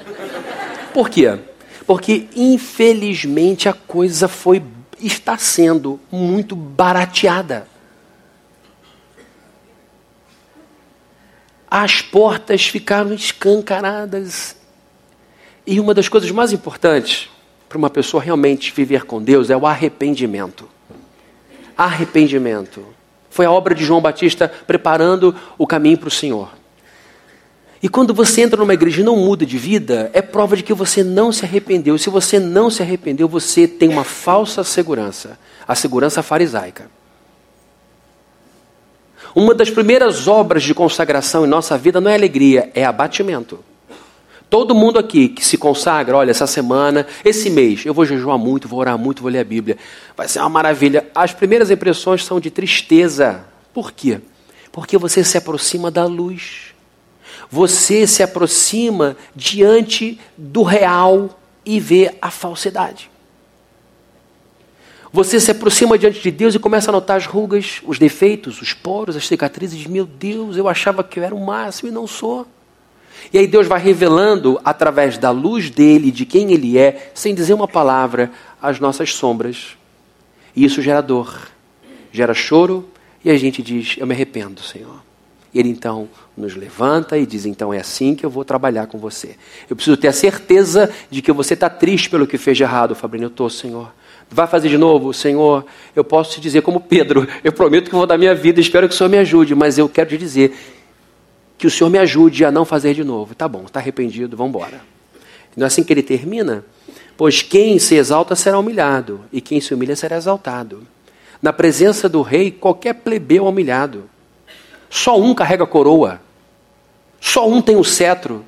Por quê? Porque infelizmente a coisa foi está sendo muito barateada. As portas ficaram escancaradas e uma das coisas mais importantes para uma pessoa realmente viver com Deus é o arrependimento. Arrependimento. Foi a obra de João Batista preparando o caminho para o Senhor. E quando você entra numa igreja e não muda de vida, é prova de que você não se arrependeu. Se você não se arrependeu, você tem uma falsa segurança a segurança farisaica. Uma das primeiras obras de consagração em nossa vida não é alegria, é abatimento. Todo mundo aqui que se consagra, olha, essa semana, esse mês, eu vou jejuar muito, vou orar muito, vou ler a Bíblia. Vai ser uma maravilha. As primeiras impressões são de tristeza. Por quê? Porque você se aproxima da luz. Você se aproxima diante do real e vê a falsidade. Você se aproxima diante de Deus e começa a notar as rugas, os defeitos, os poros, as cicatrizes. Meu Deus, eu achava que eu era o máximo e não sou. E aí Deus vai revelando, através da luz dele, de quem ele é, sem dizer uma palavra, as nossas sombras. E isso gera dor, gera choro, e a gente diz: Eu me arrependo, Senhor. E ele então nos levanta e diz: Então é assim que eu vou trabalhar com você. Eu preciso ter a certeza de que você está triste pelo que fez de errado, Fabrício. Eu estou, Senhor. Vai fazer de novo? Senhor, eu posso te dizer como Pedro, eu prometo que vou dar minha vida, espero que o Senhor me ajude, mas eu quero te dizer que o Senhor me ajude a não fazer de novo. Tá bom, está arrependido, vamos embora. Não é assim que ele termina? Pois quem se exalta será humilhado, e quem se humilha será exaltado. Na presença do rei, qualquer plebeu é humilhado. Só um carrega a coroa. Só um tem o um cetro.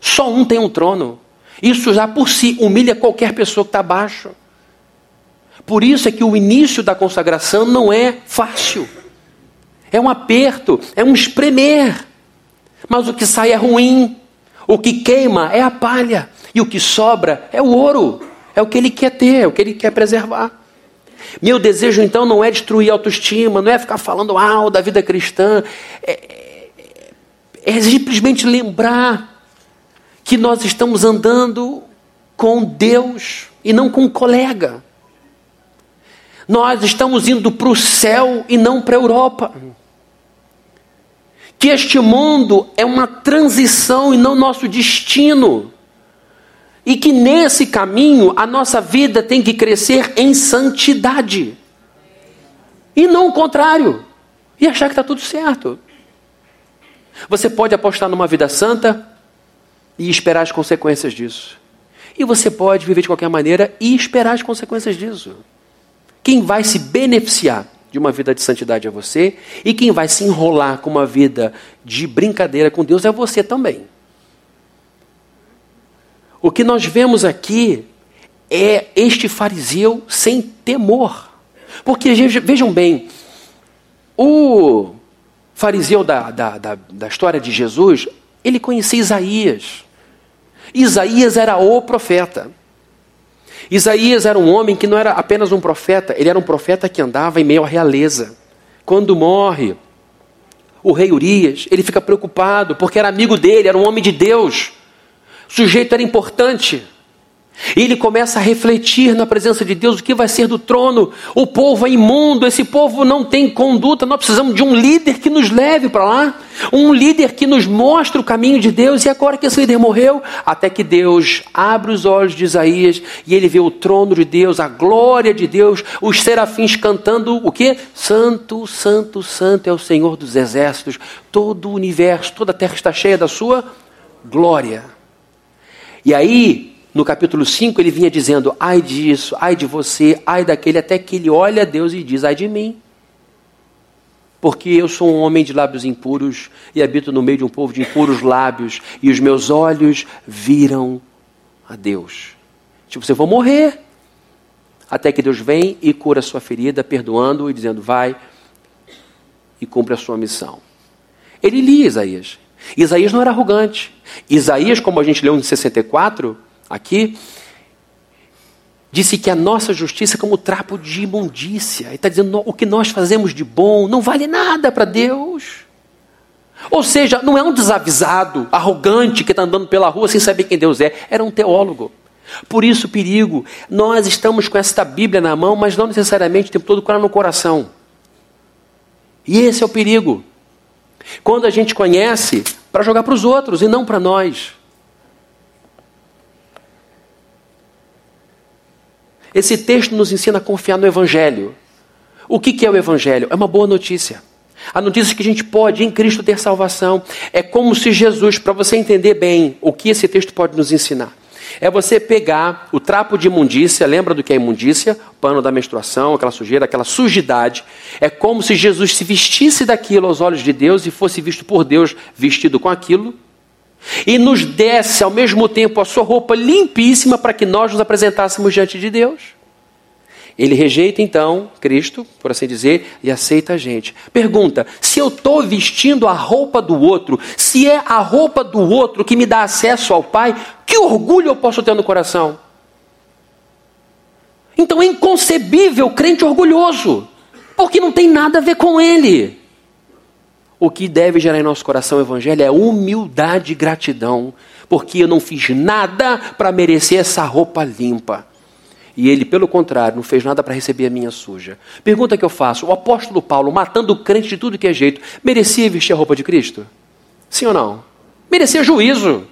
Só um tem um trono. Isso já por si humilha qualquer pessoa que está abaixo. Por isso é que o início da consagração não é fácil. É um aperto, é um espremer. Mas o que sai é ruim. O que queima é a palha. E o que sobra é o ouro. É o que ele quer ter, é o que ele quer preservar. Meu desejo então não é destruir a autoestima, não é ficar falando ah, da vida cristã. É, é, é simplesmente lembrar que nós estamos andando com Deus e não com um colega. Nós estamos indo para o céu e não para a Europa. Que este mundo é uma transição e não nosso destino. E que nesse caminho a nossa vida tem que crescer em santidade. E não o contrário. E achar que está tudo certo. Você pode apostar numa vida santa e esperar as consequências disso. E você pode viver de qualquer maneira e esperar as consequências disso. Quem vai se beneficiar de uma vida de santidade é você, e quem vai se enrolar com uma vida de brincadeira com Deus é você também. O que nós vemos aqui é este fariseu sem temor. Porque vejam bem, o fariseu da, da, da, da história de Jesus, ele conhecia Isaías. Isaías era o profeta. Isaías era um homem que não era apenas um profeta, ele era um profeta que andava em meio à realeza. Quando morre o rei Urias, ele fica preocupado, porque era amigo dele, era um homem de Deus. O sujeito era importante. E ele começa a refletir na presença de Deus o que vai ser do trono. O povo é imundo, esse povo não tem conduta. Nós precisamos de um líder que nos leve para lá, um líder que nos mostre o caminho de Deus. E agora que esse líder morreu, até que Deus abre os olhos de Isaías e ele vê o trono de Deus, a glória de Deus, os serafins cantando o que? Santo, Santo, Santo é o Senhor dos exércitos. Todo o universo, toda a terra está cheia da sua glória. E aí no capítulo 5, ele vinha dizendo: ai disso, ai de você, ai daquele, até que ele olha a Deus e diz: ai de mim. Porque eu sou um homem de lábios impuros e habito no meio de um povo de impuros lábios, e os meus olhos viram a Deus. Tipo, você vai morrer. Até que Deus vem e cura a sua ferida, perdoando e dizendo: vai e cumpre a sua missão. Ele lia Isaías. Isaías não era arrogante. Isaías, como a gente leu em 64, aqui, disse que a nossa justiça é como trapo de imundícia. Ele está dizendo o que nós fazemos de bom não vale nada para Deus. Ou seja, não é um desavisado, arrogante que está andando pela rua sem saber quem Deus é. Era um teólogo. Por isso, perigo, nós estamos com esta Bíblia na mão, mas não necessariamente o tempo todo com ela no coração. E esse é o perigo. Quando a gente conhece para jogar para os outros e não para nós. Esse texto nos ensina a confiar no Evangelho. O que é o Evangelho? É uma boa notícia. A notícia é que a gente pode, em Cristo, ter salvação. É como se Jesus, para você entender bem o que esse texto pode nos ensinar. É você pegar o trapo de imundícia, lembra do que é imundícia? Pano da menstruação, aquela sujeira, aquela sujidade. É como se Jesus se vestisse daquilo aos olhos de Deus e fosse visto por Deus vestido com aquilo. E nos desse ao mesmo tempo a sua roupa limpíssima para que nós nos apresentássemos diante de Deus. Ele rejeita então Cristo, por assim dizer, e aceita a gente. Pergunta: se eu estou vestindo a roupa do outro, se é a roupa do outro que me dá acesso ao Pai, que orgulho eu posso ter no coração? Então é inconcebível crente orgulhoso, porque não tem nada a ver com ele. O que deve gerar em nosso coração o Evangelho é humildade e gratidão, porque eu não fiz nada para merecer essa roupa limpa. E ele, pelo contrário, não fez nada para receber a minha suja. Pergunta que eu faço: o apóstolo Paulo, matando o crente de tudo que é jeito, merecia vestir a roupa de Cristo? Sim ou não? Merecia juízo.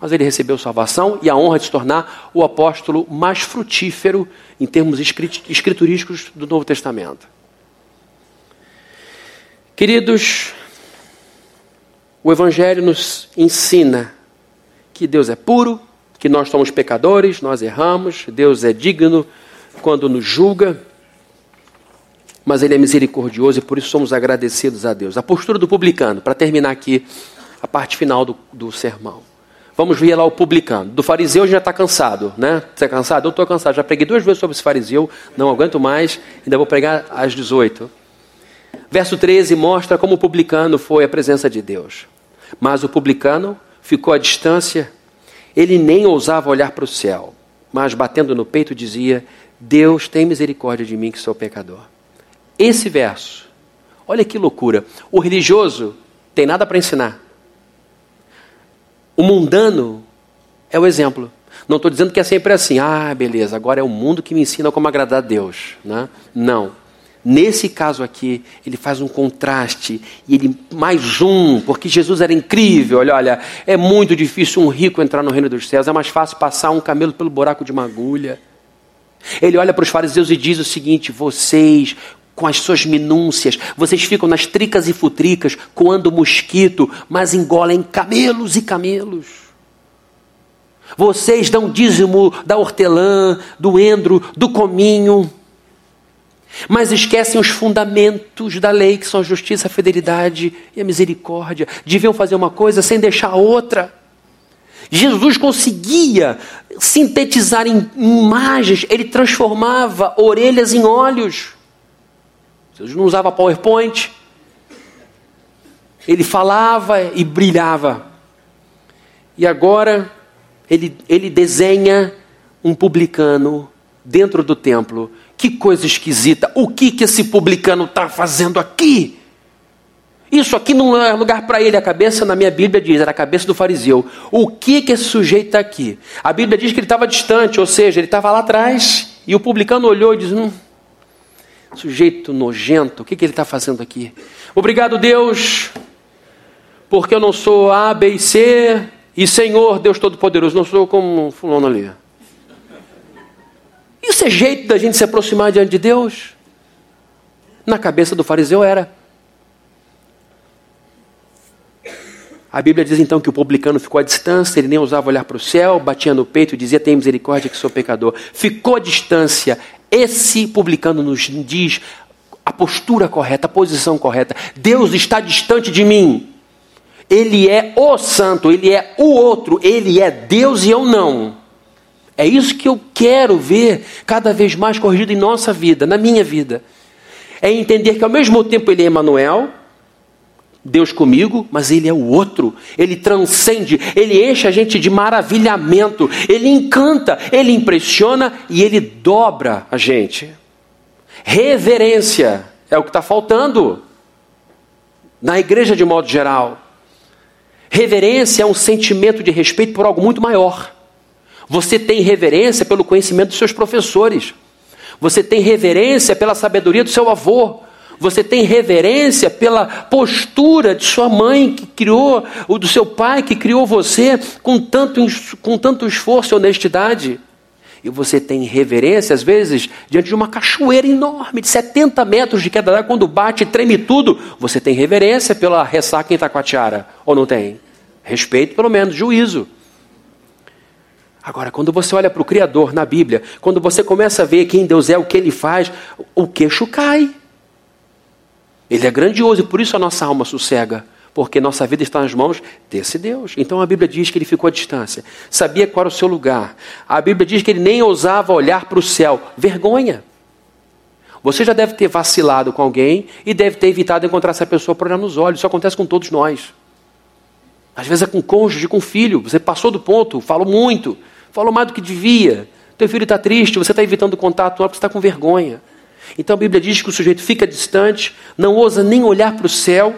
Mas ele recebeu salvação e a honra de se tornar o apóstolo mais frutífero em termos escriturísticos do Novo Testamento. Queridos, o Evangelho nos ensina que Deus é puro, que nós somos pecadores, nós erramos, Deus é digno quando nos julga, mas Ele é misericordioso e por isso somos agradecidos a Deus. A postura do publicano, para terminar aqui a parte final do, do sermão. Vamos ver lá o publicano. Do fariseu já está cansado, né? Você está cansado? Eu estou cansado. Já preguei duas vezes sobre esse fariseu, não aguento mais, ainda vou pregar às 18. Verso 13 mostra como o publicano foi a presença de Deus. Mas o publicano ficou à distância ele nem ousava olhar para o céu, mas batendo no peito dizia: Deus tem misericórdia de mim que sou pecador. Esse verso, olha que loucura. O religioso tem nada para ensinar. O mundano é o exemplo. Não estou dizendo que é sempre assim. Ah, beleza, agora é o mundo que me ensina como agradar a Deus. Né? Não. Nesse caso aqui, ele faz um contraste e ele mais um, porque Jesus era incrível. Olha, olha, é muito difícil um rico entrar no reino dos céus, é mais fácil passar um camelo pelo buraco de uma agulha. Ele olha para os fariseus e diz o seguinte: vocês, com as suas minúcias, vocês ficam nas tricas e futricas, coando mosquito, mas engolem camelos e camelos. Vocês dão dízimo da hortelã, do endro, do cominho mas esquecem os fundamentos da lei, que são a justiça, a fidelidade e a misericórdia. Deviam fazer uma coisa sem deixar a outra. Jesus conseguia sintetizar em imagens, ele transformava orelhas em olhos. Jesus não usava PowerPoint. Ele falava e brilhava. E agora ele, ele desenha um publicano dentro do templo que coisa esquisita. O que, que esse publicano está fazendo aqui? Isso aqui não é lugar para ele. A cabeça na minha Bíblia diz, era a cabeça do fariseu. O que, que esse sujeito está aqui? A Bíblia diz que ele estava distante, ou seja, ele estava lá atrás. E o publicano olhou e disse: hum, sujeito nojento, o que, que ele está fazendo aqui? Obrigado, Deus, porque eu não sou A, B e C, e Senhor, Deus Todo-Poderoso, não sou como fulano ali. Isso é jeito da gente se aproximar diante de Deus? Na cabeça do fariseu era. A Bíblia diz então que o publicano ficou à distância, ele nem ousava olhar para o céu, batia no peito e dizia: Tem misericórdia que sou pecador. Ficou à distância. Esse publicano nos diz a postura correta, a posição correta. Deus está distante de mim. Ele é o santo, ele é o outro, ele é Deus e eu não. É isso que eu quero ver cada vez mais corrigido em nossa vida, na minha vida. É entender que ao mesmo tempo ele é Emmanuel, Deus comigo, mas ele é o outro. Ele transcende, ele enche a gente de maravilhamento, ele encanta, ele impressiona e ele dobra a gente. Reverência é o que está faltando na igreja de modo geral. Reverência é um sentimento de respeito por algo muito maior. Você tem reverência pelo conhecimento dos seus professores. Você tem reverência pela sabedoria do seu avô. Você tem reverência pela postura de sua mãe que criou, ou do seu pai que criou você com tanto, com tanto esforço e honestidade. E você tem reverência, às vezes, diante de uma cachoeira enorme, de 70 metros de queda d'água, quando bate e treme tudo. Você tem reverência pela ressaca em Itacoatiara, ou não tem? Respeito, pelo menos, juízo. Agora, quando você olha para o Criador na Bíblia, quando você começa a ver quem Deus é, o que Ele faz, o queixo cai. Ele é grandioso e por isso a nossa alma sossega, porque nossa vida está nas mãos desse Deus. Então a Bíblia diz que ele ficou à distância, sabia qual era o seu lugar. A Bíblia diz que ele nem ousava olhar para o céu. Vergonha. Você já deve ter vacilado com alguém e deve ter evitado encontrar essa pessoa por olhar nos olhos. Isso acontece com todos nós. Às vezes é com cônjuge, com filho. Você passou do ponto, falou muito, falou mais do que devia. Teu filho está triste, você está evitando contato porque você está com vergonha. Então a Bíblia diz que o sujeito fica distante, não ousa nem olhar para o céu,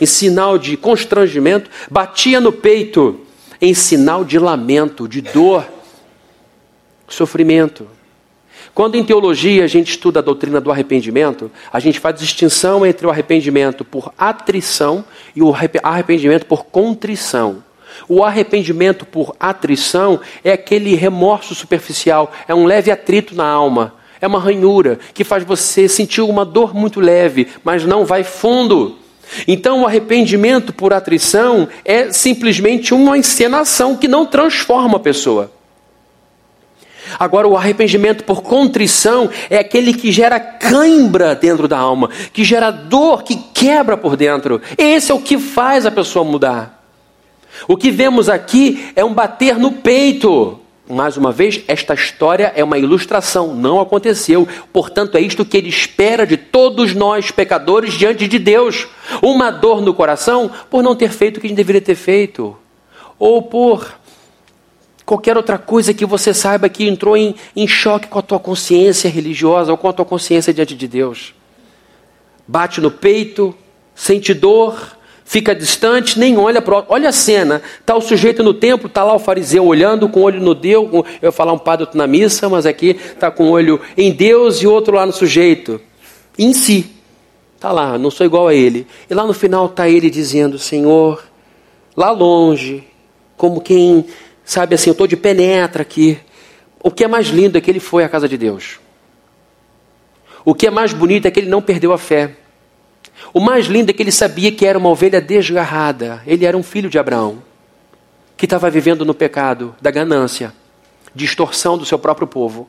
em sinal de constrangimento, batia no peito, em sinal de lamento, de dor, sofrimento. Quando em teologia a gente estuda a doutrina do arrependimento, a gente faz distinção entre o arrependimento por atrição e o arrependimento por contrição. O arrependimento por atrição é aquele remorso superficial, é um leve atrito na alma, é uma ranhura que faz você sentir uma dor muito leve, mas não vai fundo. Então, o arrependimento por atrição é simplesmente uma encenação que não transforma a pessoa. Agora, o arrependimento por contrição é aquele que gera cãibra dentro da alma, que gera dor, que quebra por dentro. Esse é o que faz a pessoa mudar. O que vemos aqui é um bater no peito. Mais uma vez, esta história é uma ilustração, não aconteceu. Portanto, é isto que ele espera de todos nós, pecadores, diante de Deus. Uma dor no coração por não ter feito o que a gente deveria ter feito, ou por qualquer outra coisa que você saiba que entrou em, em choque com a tua consciência religiosa ou com a tua consciência diante de Deus. Bate no peito, sente dor, fica distante, nem olha para Olha a cena, está o sujeito no templo, está lá o fariseu olhando com o olho no Deus. Com... Eu ia falar um padre na missa, mas aqui está com o olho em Deus e outro lá no sujeito. Em si. Está lá, não sou igual a ele. E lá no final está ele dizendo: Senhor, lá longe, como quem Sabe assim, eu estou de penetra aqui. O que é mais lindo é que ele foi à casa de Deus. O que é mais bonito é que ele não perdeu a fé. O mais lindo é que ele sabia que era uma ovelha desgarrada. Ele era um filho de Abraão, que estava vivendo no pecado da ganância, distorção do seu próprio povo.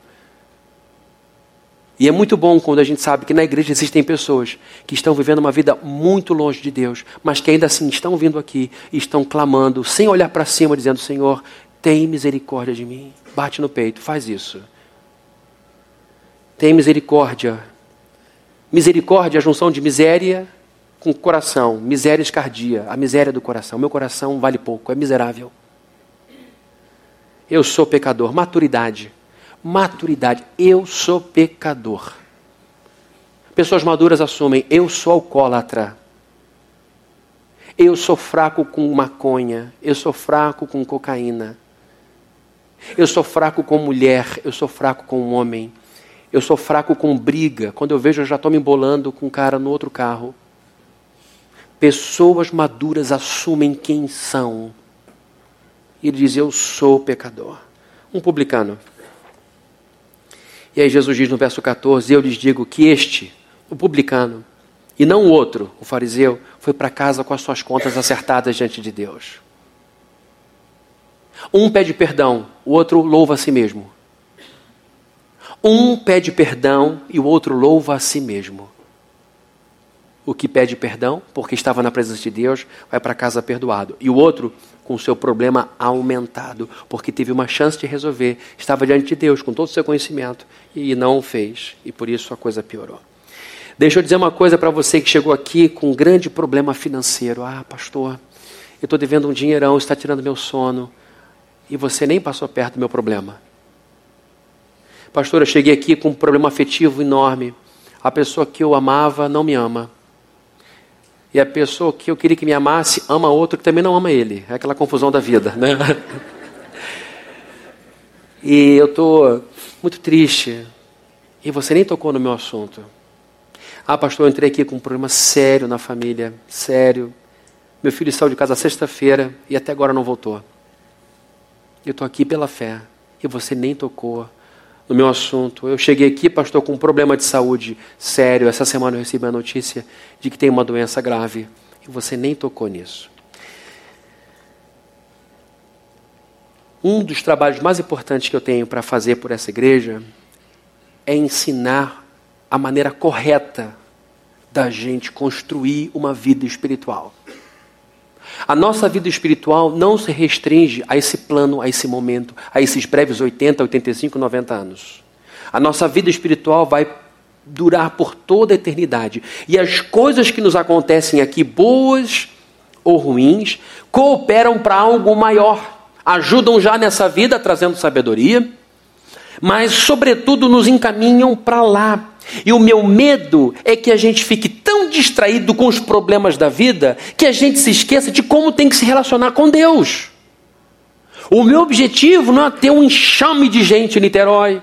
E é muito bom quando a gente sabe que na igreja existem pessoas que estão vivendo uma vida muito longe de Deus, mas que ainda assim estão vindo aqui e estão clamando, sem olhar para cima, dizendo: Senhor, tem misericórdia de mim. Bate no peito, faz isso. Tem misericórdia. Misericórdia é a junção de miséria com coração. Miséria escardia, a miséria do coração. Meu coração vale pouco, é miserável. Eu sou pecador. Maturidade. Maturidade. Eu sou pecador. Pessoas maduras assumem: eu sou alcoólatra. Eu sou fraco com maconha. Eu sou fraco com cocaína. Eu sou fraco com mulher, eu sou fraco com homem. Eu sou fraco com briga. Quando eu vejo, eu já estou me embolando com um cara no outro carro. Pessoas maduras assumem quem são. E ele diz: Eu sou pecador. Um publicano. E aí Jesus diz no verso 14: Eu lhes digo que este, o publicano, e não o outro, o fariseu, foi para casa com as suas contas acertadas diante de Deus. Um pede perdão, o outro louva a si mesmo. Um pede perdão e o outro louva a si mesmo. O que pede perdão, porque estava na presença de Deus, vai para casa perdoado. E o outro, com o seu problema aumentado, porque teve uma chance de resolver, estava diante de Deus com todo o seu conhecimento e não fez. E por isso a coisa piorou. Deixa eu dizer uma coisa para você que chegou aqui com um grande problema financeiro. Ah, pastor, eu estou devendo um dinheirão, está tirando meu sono e você nem passou perto do meu problema. Pastor, eu cheguei aqui com um problema afetivo enorme. A pessoa que eu amava não me ama. E a pessoa que eu queria que me amasse ama outro que também não ama ele. É aquela confusão da vida, né? E eu estou muito triste. E você nem tocou no meu assunto. Ah, pastor, eu entrei aqui com um problema sério na família. Sério. Meu filho saiu de casa sexta-feira e até agora não voltou. Eu estou aqui pela fé e você nem tocou no meu assunto. Eu cheguei aqui, pastor, com um problema de saúde sério. Essa semana eu recebi a notícia de que tem uma doença grave e você nem tocou nisso. Um dos trabalhos mais importantes que eu tenho para fazer por essa igreja é ensinar a maneira correta da gente construir uma vida espiritual. A nossa vida espiritual não se restringe a esse plano, a esse momento, a esses breves 80, 85, 90 anos. A nossa vida espiritual vai durar por toda a eternidade. E as coisas que nos acontecem aqui, boas ou ruins, cooperam para algo maior. Ajudam já nessa vida trazendo sabedoria, mas, sobretudo, nos encaminham para lá. E o meu medo é que a gente fique tão distraído com os problemas da vida que a gente se esqueça de como tem que se relacionar com Deus. O meu objetivo não é ter um enxame de gente em Niterói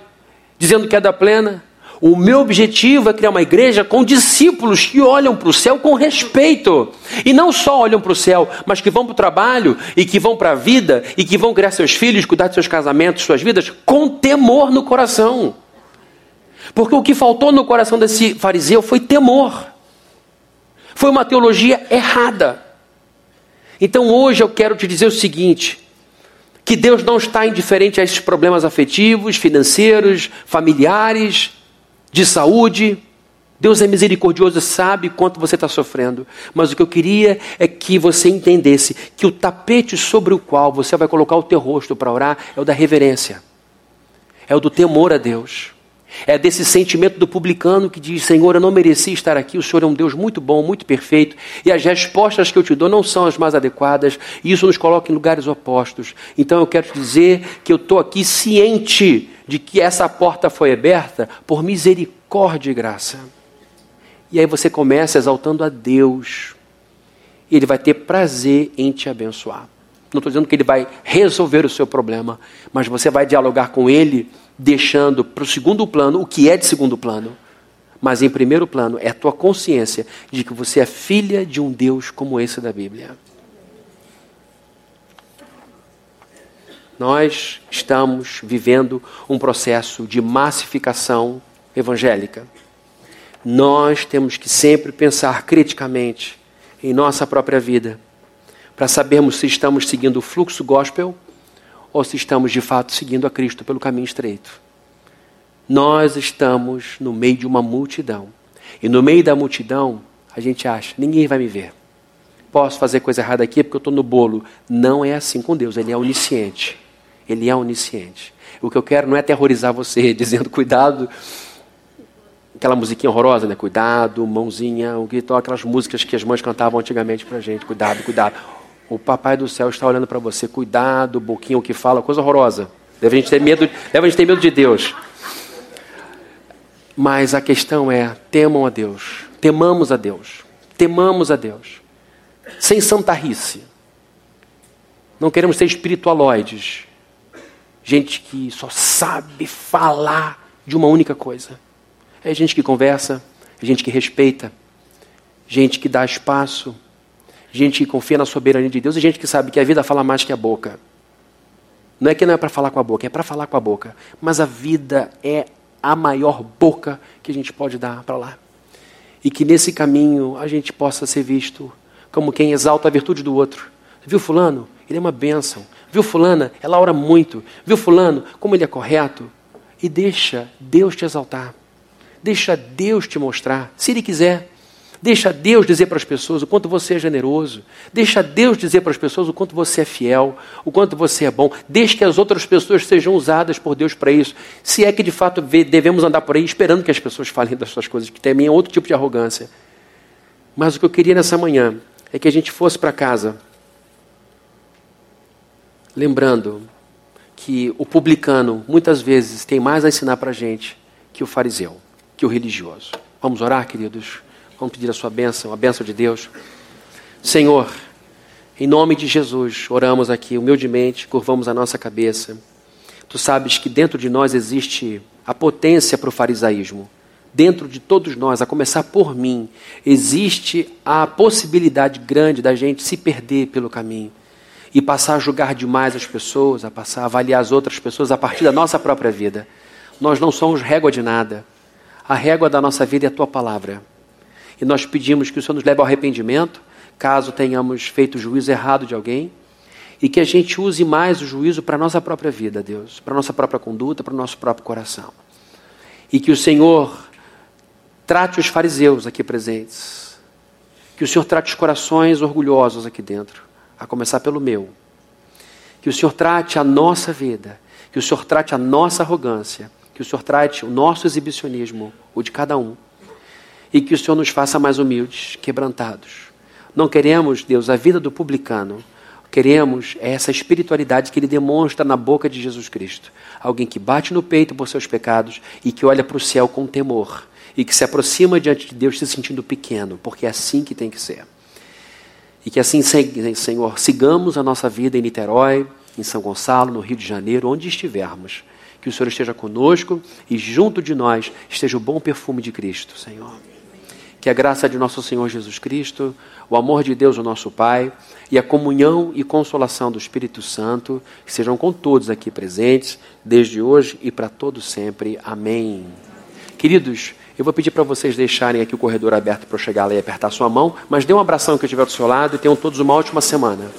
dizendo que é da plena. O meu objetivo é criar uma igreja com discípulos que olham para o céu com respeito. E não só olham para o céu, mas que vão para o trabalho e que vão para a vida e que vão criar seus filhos, cuidar de seus casamentos, suas vidas, com temor no coração. Porque o que faltou no coração desse fariseu foi temor. Foi uma teologia errada. Então hoje eu quero te dizer o seguinte: que Deus não está indiferente a esses problemas afetivos, financeiros, familiares de saúde. Deus é misericordioso, sabe quanto você está sofrendo. Mas o que eu queria é que você entendesse que o tapete sobre o qual você vai colocar o teu rosto para orar é o da reverência, é o do temor a Deus. É desse sentimento do publicano que diz: Senhor, eu não mereci estar aqui, o Senhor é um Deus muito bom, muito perfeito, e as respostas que eu te dou não são as mais adequadas, e isso nos coloca em lugares opostos. Então eu quero te dizer que eu estou aqui ciente de que essa porta foi aberta por misericórdia e graça. E aí você começa exaltando a Deus, e Ele vai ter prazer em te abençoar. Não estou dizendo que Ele vai resolver o seu problema, mas você vai dialogar com Ele deixando para o segundo plano o que é de segundo plano. Mas em primeiro plano é a tua consciência de que você é filha de um Deus como esse da Bíblia. Nós estamos vivendo um processo de massificação evangélica. Nós temos que sempre pensar criticamente em nossa própria vida, para sabermos se estamos seguindo o fluxo gospel ou se estamos de fato seguindo a Cristo pelo caminho estreito. Nós estamos no meio de uma multidão. E no meio da multidão, a gente acha, ninguém vai me ver. Posso fazer coisa errada aqui porque eu estou no bolo. Não é assim com Deus, Ele é onisciente. Ele é onisciente. O que eu quero não é aterrorizar você, <laughs> dizendo cuidado, aquela musiquinha horrorosa, né? Cuidado, mãozinha, o grito, aquelas músicas que as mães cantavam antigamente para gente. Cuidado, cuidado. O papai do céu está olhando para você. Cuidado, boquinho que fala, coisa horrorosa. Deve a gente ter medo, deve a gente ter medo de Deus. Mas a questão é: temam a Deus. Temamos a Deus. Temamos a Deus. Sem santarrice. Não queremos ser espiritualoides. Gente que só sabe falar de uma única coisa. É gente que conversa, é gente que respeita, gente que dá espaço, gente que confia na soberania de Deus e gente que sabe que a vida fala mais que a boca. Não é que não é para falar com a boca, é para falar com a boca. Mas a vida é a maior boca que a gente pode dar para lá. E que nesse caminho a gente possa ser visto como quem exalta a virtude do outro. Viu fulano? Ele é uma bênção. Viu fulana? Ela ora muito. Viu fulano? Como ele é correto. E deixa Deus te exaltar. Deixa Deus te mostrar, se Ele quiser. Deixa Deus dizer para as pessoas o quanto você é generoso. Deixa Deus dizer para as pessoas o quanto você é fiel, o quanto você é bom. Deixe que as outras pessoas sejam usadas por Deus para isso. Se é que de fato devemos andar por aí esperando que as pessoas falem das suas coisas, que também é outro tipo de arrogância. Mas o que eu queria nessa manhã é que a gente fosse para casa lembrando que o publicano muitas vezes tem mais a ensinar para a gente que o fariseu, que o religioso. Vamos orar, queridos? Vamos pedir a sua bênção, a bênção de Deus. Senhor, em nome de Jesus, oramos aqui humildemente, curvamos a nossa cabeça. Tu sabes que dentro de nós existe a potência para o farisaísmo. Dentro de todos nós, a começar por mim, existe a possibilidade grande da gente se perder pelo caminho e passar a julgar demais as pessoas, a passar a avaliar as outras pessoas a partir da nossa própria vida. Nós não somos régua de nada. A régua da nossa vida é a tua palavra. E nós pedimos que o Senhor nos leve ao arrependimento, caso tenhamos feito juízo errado de alguém, e que a gente use mais o juízo para a nossa própria vida, Deus, para a nossa própria conduta, para o nosso próprio coração. E que o Senhor trate os fariseus aqui presentes. Que o Senhor trate os corações orgulhosos aqui dentro, a começar pelo meu. Que o Senhor trate a nossa vida, que o Senhor trate a nossa arrogância, que o Senhor trate o nosso exibicionismo, o de cada um. E que o Senhor nos faça mais humildes, quebrantados. Não queremos, Deus, a vida do publicano. Queremos essa espiritualidade que ele demonstra na boca de Jesus Cristo. Alguém que bate no peito por seus pecados e que olha para o céu com temor e que se aproxima diante de Deus se sentindo pequeno, porque é assim que tem que ser. E que assim, Senhor, sigamos a nossa vida em Niterói, em São Gonçalo, no Rio de Janeiro, onde estivermos. Que o Senhor esteja conosco e junto de nós esteja o bom perfume de Cristo, Senhor. Que a graça de nosso Senhor Jesus Cristo, o amor de Deus, o nosso Pai, e a comunhão e consolação do Espírito Santo, sejam com todos aqui presentes, desde hoje e para todo sempre. Amém. Queridos, eu vou pedir para vocês deixarem aqui o corredor aberto para eu chegar lá e apertar sua mão, mas dê um abração que eu estiver do seu lado e tenham todos uma ótima semana.